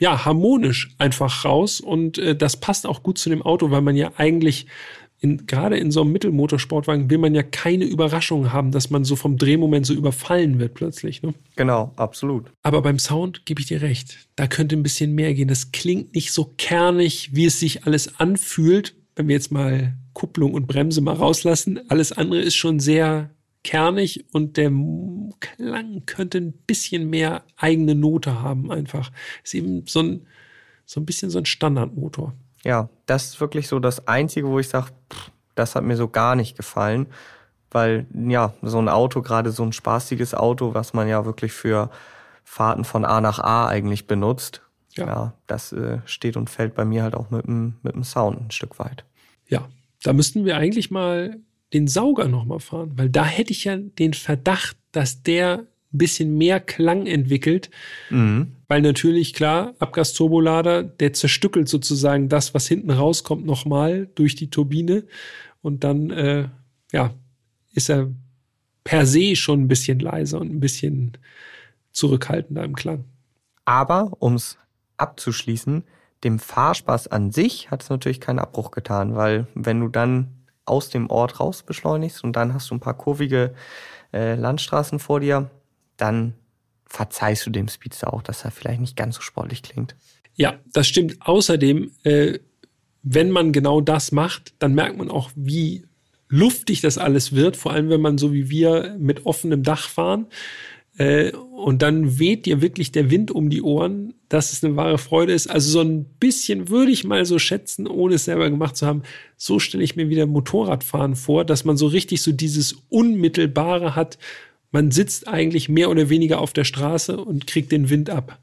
ja, harmonisch einfach raus. Und äh, das passt auch gut zu dem Auto, weil man ja eigentlich in, gerade in so einem Mittelmotorsportwagen will man ja keine Überraschung haben, dass man so vom Drehmoment so überfallen wird plötzlich. Ne? Genau, absolut. Aber beim Sound gebe ich dir recht. Da könnte ein bisschen mehr gehen. Das klingt nicht so kernig, wie es sich alles anfühlt. Wenn wir jetzt mal Kupplung und Bremse mal rauslassen. Alles andere ist schon sehr kernig und der Klang könnte ein bisschen mehr eigene Note haben einfach. Ist eben so ein, so ein bisschen so ein Standardmotor. Ja, das ist wirklich so das Einzige, wo ich sage, das hat mir so gar nicht gefallen. Weil, ja, so ein Auto, gerade so ein spaßiges Auto, was man ja wirklich für Fahrten von A nach A eigentlich benutzt. ja, ja das äh, steht und fällt bei mir halt auch mit dem, mit dem Sound ein Stück weit. Ja, da müssten wir eigentlich mal den Sauger nochmal fahren, weil da hätte ich ja den Verdacht, dass der ein bisschen mehr Klang entwickelt, mhm. weil natürlich klar, Abgasturbolader, der zerstückelt sozusagen das, was hinten rauskommt, nochmal durch die Turbine und dann, äh, ja, ist er per se schon ein bisschen leiser und ein bisschen zurückhaltender im Klang. Aber, um es abzuschließen, dem Fahrspaß an sich hat es natürlich keinen Abbruch getan, weil wenn du dann aus dem Ort raus beschleunigst und dann hast du ein paar kurvige äh, Landstraßen vor dir, dann verzeihst du dem Speedster auch, dass er vielleicht nicht ganz so sportlich klingt. Ja, das stimmt. Außerdem, äh, wenn man genau das macht, dann merkt man auch, wie luftig das alles wird, vor allem wenn man so wie wir mit offenem Dach fahren. Äh, und dann weht dir wirklich der Wind um die Ohren, dass es eine wahre Freude ist. Also so ein bisschen würde ich mal so schätzen, ohne es selber gemacht zu haben. So stelle ich mir wieder Motorradfahren vor, dass man so richtig so dieses Unmittelbare hat. Man sitzt eigentlich mehr oder weniger auf der Straße und kriegt den Wind ab.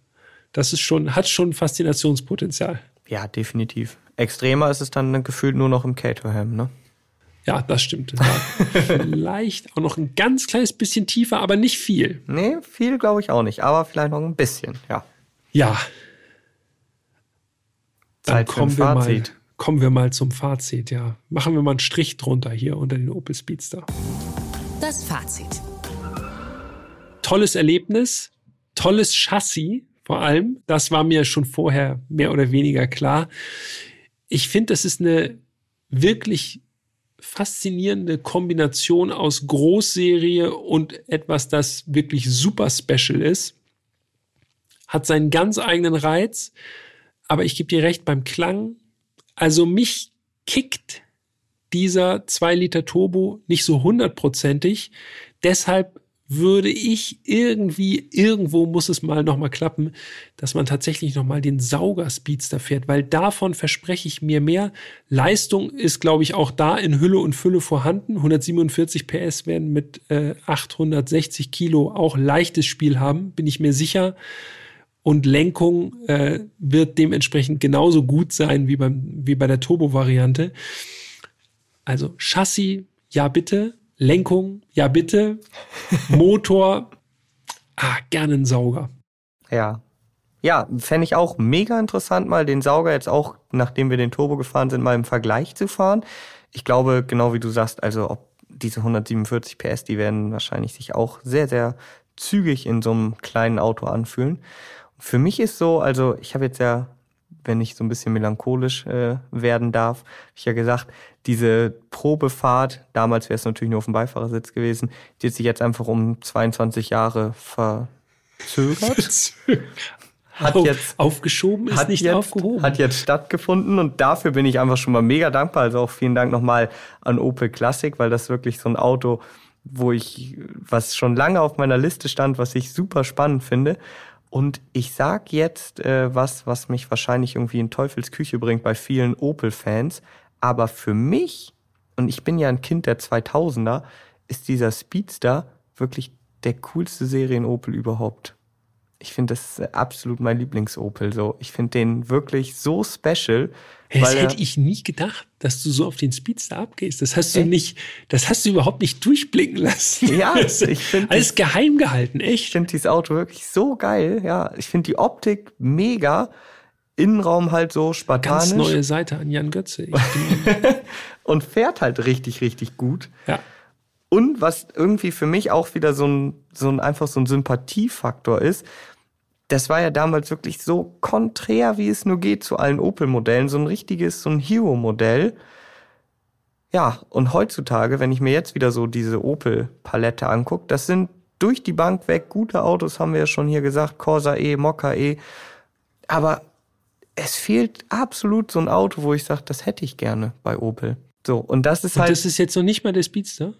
Das ist schon, hat schon Faszinationspotenzial. Ja, definitiv. Extremer ist es dann gefühlt nur noch im Caterham, ne? Ja, das stimmt. vielleicht auch noch ein ganz kleines bisschen tiefer, aber nicht viel. Nee, viel glaube ich auch nicht, aber vielleicht noch ein bisschen, ja. Ja. Dann Zeit kommen wir, mal, kommen wir mal zum Fazit, ja. Machen wir mal einen Strich drunter hier unter den Opel Speedster. Das Fazit. Tolles Erlebnis, tolles Chassis vor allem. Das war mir schon vorher mehr oder weniger klar. Ich finde, das ist eine wirklich faszinierende Kombination aus Großserie und etwas, das wirklich super special ist. Hat seinen ganz eigenen Reiz, aber ich gebe dir recht beim Klang. Also mich kickt dieser 2 Liter Turbo nicht so hundertprozentig. Deshalb würde ich irgendwie, irgendwo muss es mal nochmal klappen, dass man tatsächlich nochmal den Sauger-Speedster fährt, weil davon verspreche ich mir mehr. Leistung ist, glaube ich, auch da in Hülle und Fülle vorhanden. 147 PS werden mit äh, 860 Kilo auch leichtes Spiel haben, bin ich mir sicher. Und Lenkung äh, wird dementsprechend genauso gut sein wie, beim, wie bei der Turbo-Variante. Also Chassis, ja bitte, Lenkung, ja bitte. Motor, ah, gerne ein Sauger. Ja. Ja, fände ich auch mega interessant, mal den Sauger jetzt auch, nachdem wir den Turbo gefahren sind, mal im Vergleich zu fahren. Ich glaube, genau wie du sagst, also ob diese 147 PS, die werden wahrscheinlich sich auch sehr, sehr zügig in so einem kleinen Auto anfühlen. Für mich ist so, also ich habe jetzt ja wenn ich so ein bisschen melancholisch äh, werden darf, hab ich ja gesagt, diese Probefahrt, damals wäre es natürlich nur auf dem Beifahrersitz gewesen, die hat sich jetzt einfach um 22 Jahre verzögert. hat jetzt aufgeschoben, ist nicht jetzt, aufgehoben. Hat jetzt stattgefunden und dafür bin ich einfach schon mal mega dankbar. Also auch vielen Dank nochmal an Opel Classic, weil das wirklich so ein Auto, wo ich, was schon lange auf meiner Liste stand, was ich super spannend finde. Und ich sag jetzt äh, was, was mich wahrscheinlich irgendwie in Teufels Küche bringt bei vielen Opel-Fans. Aber für mich, und ich bin ja ein Kind der 2000er, ist dieser Speedster wirklich der coolste Serien-Opel überhaupt. Ich finde, das ist absolut mein Lieblings-Opel. So, ich finde den wirklich so special. Das hätte ich nicht gedacht, dass du so auf den Speedster abgehst. Das hast du echt? nicht, das hast du überhaupt nicht durchblicken lassen. Ja, ich finde alles geheim gehalten, echt. Ich finde dieses Auto wirklich so geil. Ja, ich finde die Optik mega. Innenraum halt so spartanisch. Ganz neue Seite an Jan Götze. und fährt halt richtig, richtig gut. Ja. Und was irgendwie für mich auch wieder so ein, so ein einfach so ein Sympathiefaktor ist, das war ja damals wirklich so konträr, wie es nur geht zu allen Opel-Modellen. So ein richtiges, so ein Hero-Modell. Ja, und heutzutage, wenn ich mir jetzt wieder so diese Opel-Palette angucke, das sind durch die Bank weg gute Autos, haben wir ja schon hier gesagt, Corsa E, Mokka E. Aber es fehlt absolut so ein Auto, wo ich sage, das hätte ich gerne bei Opel. So, und das ist und halt. Das ist jetzt noch nicht mal der Speedster?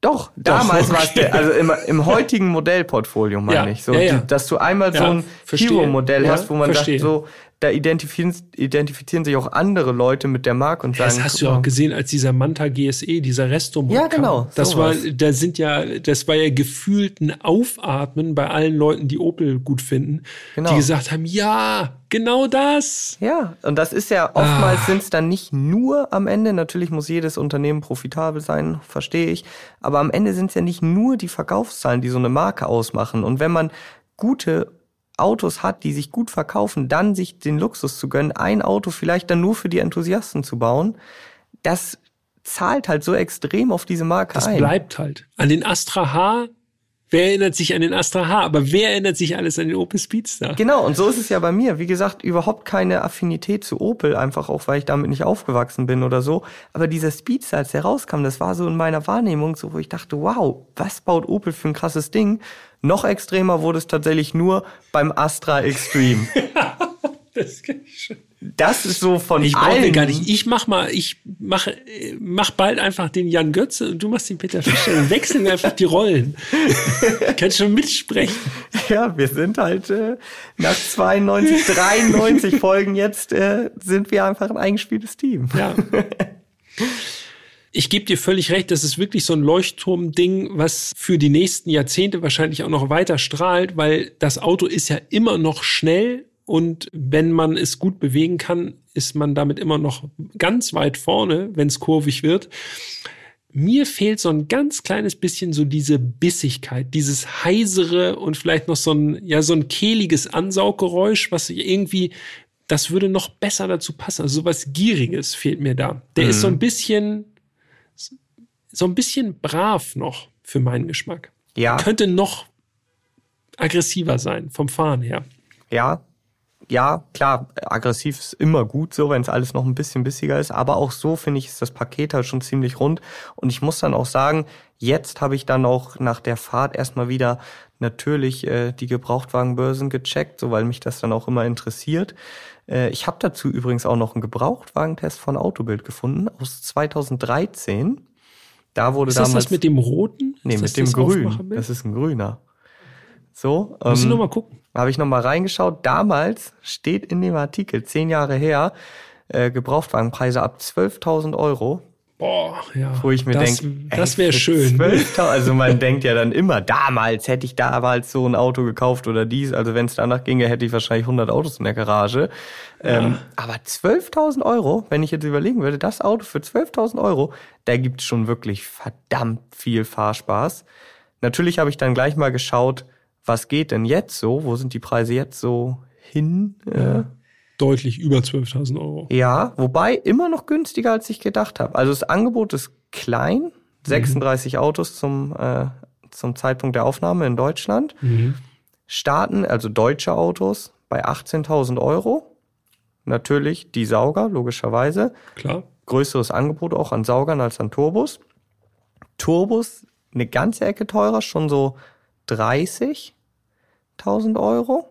Doch, damals okay. war es der, also im, im heutigen Modellportfolio meine ja, ich. So, ja, ja. Dass du einmal so ein Hero-Modell hast, wo man verstehe. sagt, so, da identifizieren, identifizieren sich auch andere Leute mit der Marke und sagen. Das hast du ja auch gesehen, als dieser Manta GSE, dieser Resto. Ja, genau. Das sowas. war, da sind ja, das war ja gefühlt ein Aufatmen bei allen Leuten, die Opel gut finden, genau. die gesagt haben, ja, genau das. Ja, und das ist ja oftmals ah. sind es dann nicht nur am Ende. Natürlich muss jedes Unternehmen profitabel sein, verstehe ich. Aber am Ende sind es ja nicht nur die Verkaufszahlen, die so eine Marke ausmachen. Und wenn man gute Autos hat, die sich gut verkaufen, dann sich den Luxus zu gönnen, ein Auto vielleicht dann nur für die Enthusiasten zu bauen, das zahlt halt so extrem auf diese Marke das ein. Das bleibt halt. An den Astra H Wer erinnert sich an den Astra H? Aber wer erinnert sich alles an den Opel Speedster? Genau, und so ist es ja bei mir. Wie gesagt, überhaupt keine Affinität zu Opel, einfach auch, weil ich damit nicht aufgewachsen bin oder so. Aber dieser Speedster, als der rauskam, das war so in meiner Wahrnehmung so, wo ich dachte, wow, was baut Opel für ein krasses Ding? Noch extremer wurde es tatsächlich nur beim Astra Extreme. das das ist so von ich allen. Ich gar nicht. Ich mach mal, ich mach, mach bald einfach den Jan Götze und du machst den Peter Fischer und wechseln einfach die Rollen. Kannst schon mitsprechen. Ja, wir sind halt äh, nach 92, 93 Folgen jetzt äh, sind wir einfach ein eingespieltes Team. Ja. Ich gebe dir völlig recht, das ist wirklich so ein Leuchtturm-Ding, was für die nächsten Jahrzehnte wahrscheinlich auch noch weiter strahlt, weil das Auto ist ja immer noch schnell und wenn man es gut bewegen kann, ist man damit immer noch ganz weit vorne, wenn es kurvig wird. Mir fehlt so ein ganz kleines bisschen so diese Bissigkeit, dieses heisere und vielleicht noch so ein, ja, so ein kehliges Ansauggeräusch, was irgendwie, das würde noch besser dazu passen. Also sowas Gieriges fehlt mir da. Der mhm. ist so ein bisschen, so ein bisschen brav noch für meinen Geschmack. Ja. Könnte noch aggressiver sein vom Fahren her. Ja, ja, klar, aggressiv ist immer gut so, wenn es alles noch ein bisschen bissiger ist. Aber auch so finde ich, ist das Paket halt schon ziemlich rund. Und ich muss dann auch sagen, jetzt habe ich dann auch nach der Fahrt erstmal wieder natürlich äh, die Gebrauchtwagenbörsen gecheckt, so weil mich das dann auch immer interessiert. Äh, ich habe dazu übrigens auch noch einen Gebrauchtwagentest von Autobild gefunden aus 2013. Da wurde ist damals. das das mit dem roten? Nee, mit dem grün. Das ist ein grüner. So. Ähm, Muss ich noch gucken. Habe ich noch mal reingeschaut. Damals steht in dem Artikel, zehn Jahre her, äh, Gebrauchtwagenpreise ab 12.000 Euro. Boah, ja. Wo ich mir denke, das wäre schön. 12 also man denkt ja dann immer, damals hätte ich damals so ein Auto gekauft oder dies. Also wenn es danach ginge, hätte ich wahrscheinlich 100 Autos in der Garage. Ja. Ähm, aber 12.000 Euro, wenn ich jetzt überlegen würde, das Auto für 12.000 Euro, da gibt es schon wirklich verdammt viel Fahrspaß. Natürlich habe ich dann gleich mal geschaut, was geht denn jetzt so? Wo sind die Preise jetzt so hin? Ja, deutlich über 12.000 Euro. Ja, wobei immer noch günstiger, als ich gedacht habe. Also das Angebot ist klein, 36 mhm. Autos zum, äh, zum Zeitpunkt der Aufnahme in Deutschland. Mhm. Starten, also deutsche Autos, bei 18.000 Euro. Natürlich die Sauger, logischerweise. Klar. Größeres Angebot auch an Saugern als an Turbos. Turbos eine ganze Ecke teurer, schon so 30.000 Euro.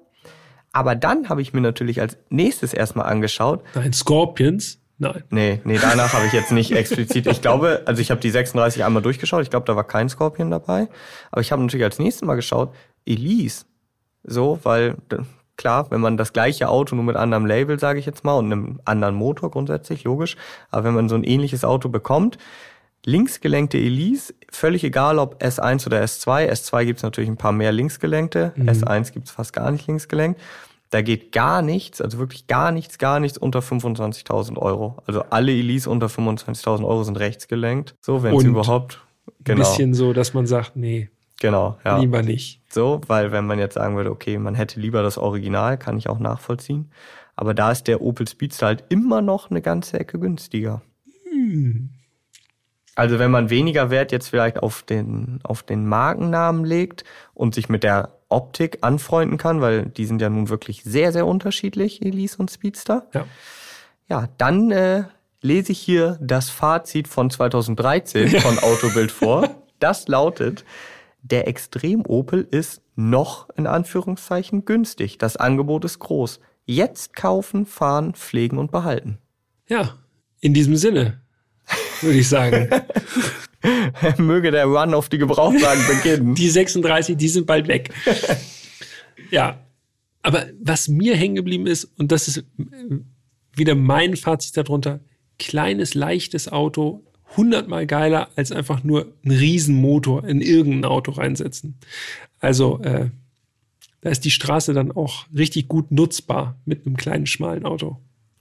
Aber dann habe ich mir natürlich als nächstes erstmal angeschaut. Nein, Scorpions? Nein. Nee, nee, danach habe ich jetzt nicht explizit. Ich glaube, also ich habe die 36 einmal durchgeschaut. Ich glaube, da war kein Scorpion dabei. Aber ich habe natürlich als nächstes mal geschaut, Elise. So, weil klar, wenn man das gleiche Auto nur mit anderem Label, sage ich jetzt mal, und einem anderen Motor grundsätzlich, logisch. Aber wenn man so ein ähnliches Auto bekommt, linksgelenkte Elise, völlig egal ob S1 oder S2. S2 gibt es natürlich ein paar mehr linksgelenkte, mhm. S1 gibt es fast gar nicht linksgelenkt. Da geht gar nichts, also wirklich gar nichts, gar nichts unter 25.000 Euro. Also alle Elise unter 25.000 Euro sind rechtsgelenkt. So, wenn es überhaupt. Genau. Ein bisschen so, dass man sagt, nee. Genau, ja. Lieber nicht. So, weil wenn man jetzt sagen würde, okay, man hätte lieber das Original, kann ich auch nachvollziehen. Aber da ist der Opel Speedster halt immer noch eine ganze Ecke günstiger. Hm. Also wenn man weniger Wert jetzt vielleicht auf den, auf den Markennamen legt und sich mit der Optik anfreunden kann, weil die sind ja nun wirklich sehr, sehr unterschiedlich, Elise und Speedster. Ja, ja dann äh, lese ich hier das Fazit von 2013 von Autobild vor. Das lautet, der Extrem Opel ist noch in Anführungszeichen günstig. Das Angebot ist groß. Jetzt kaufen, fahren, pflegen und behalten. Ja, in diesem Sinne würde ich sagen. Möge der Run auf die Gebrauchtwagen beginnen. Die 36, die sind bald weg. ja. Aber was mir hängen geblieben ist, und das ist wieder mein Fazit darunter, kleines, leichtes Auto, hundertmal geiler als einfach nur einen Riesenmotor in irgendein Auto reinsetzen. Also äh, da ist die Straße dann auch richtig gut nutzbar mit einem kleinen, schmalen Auto.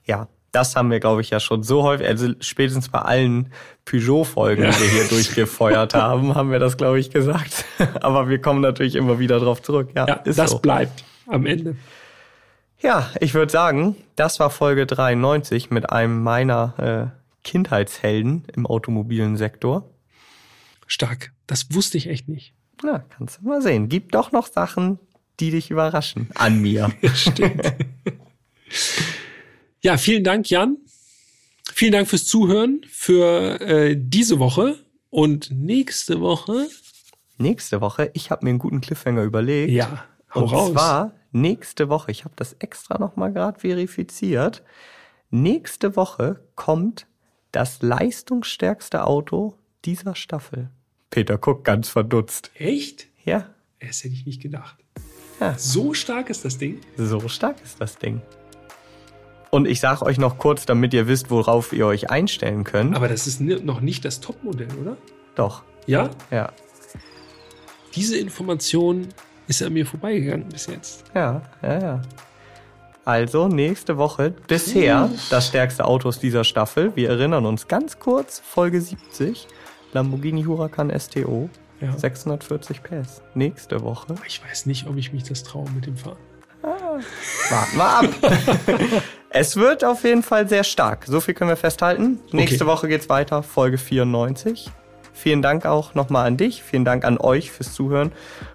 Ja, das haben wir, glaube ich, ja schon so häufig, also spätestens bei allen Peugeot-Folgen, ja. die wir hier durchgefeuert haben, haben wir das, glaube ich, gesagt. Aber wir kommen natürlich immer wieder drauf zurück. Ja, ja das so. bleibt am Ende. Ja, ich würde sagen, das war Folge 93 mit einem meiner äh, Kindheitshelden im automobilen Sektor. Stark. Das wusste ich echt nicht. Na, kannst du mal sehen. Gibt doch noch Sachen, die dich überraschen. An mir. Stimmt. Ja, vielen Dank, Jan. Vielen Dank fürs Zuhören für äh, diese Woche und nächste Woche. Nächste Woche, ich habe mir einen guten Cliffhanger überlegt. Ja, hau und raus. zwar nächste Woche, ich habe das extra nochmal gerade verifiziert. Nächste Woche kommt das leistungsstärkste Auto dieser Staffel. Peter guckt ganz verdutzt. Echt? Ja. Das hätte ich nicht gedacht. Ja. So stark ist das Ding? So stark ist das Ding. Und ich sage euch noch kurz, damit ihr wisst, worauf ihr euch einstellen könnt. Aber das ist noch nicht das Topmodell, oder? Doch. Ja? Ja. Diese Information ist an mir vorbeigegangen bis jetzt. Ja, ja, ja. Also nächste Woche bisher das stärkste Autos dieser Staffel. Wir erinnern uns ganz kurz, Folge 70, Lamborghini Huracan STO. Ja. 640 PS. Nächste Woche. Ich weiß nicht, ob ich mich das traue mit dem Fahren. Warten wir ab. es wird auf jeden Fall sehr stark. So viel können wir festhalten. Nächste okay. Woche geht's weiter, Folge 94. Vielen Dank auch nochmal an dich. Vielen Dank an euch fürs Zuhören.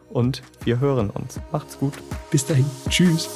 Und wir hören uns. Macht's gut. Bis dahin. Tschüss.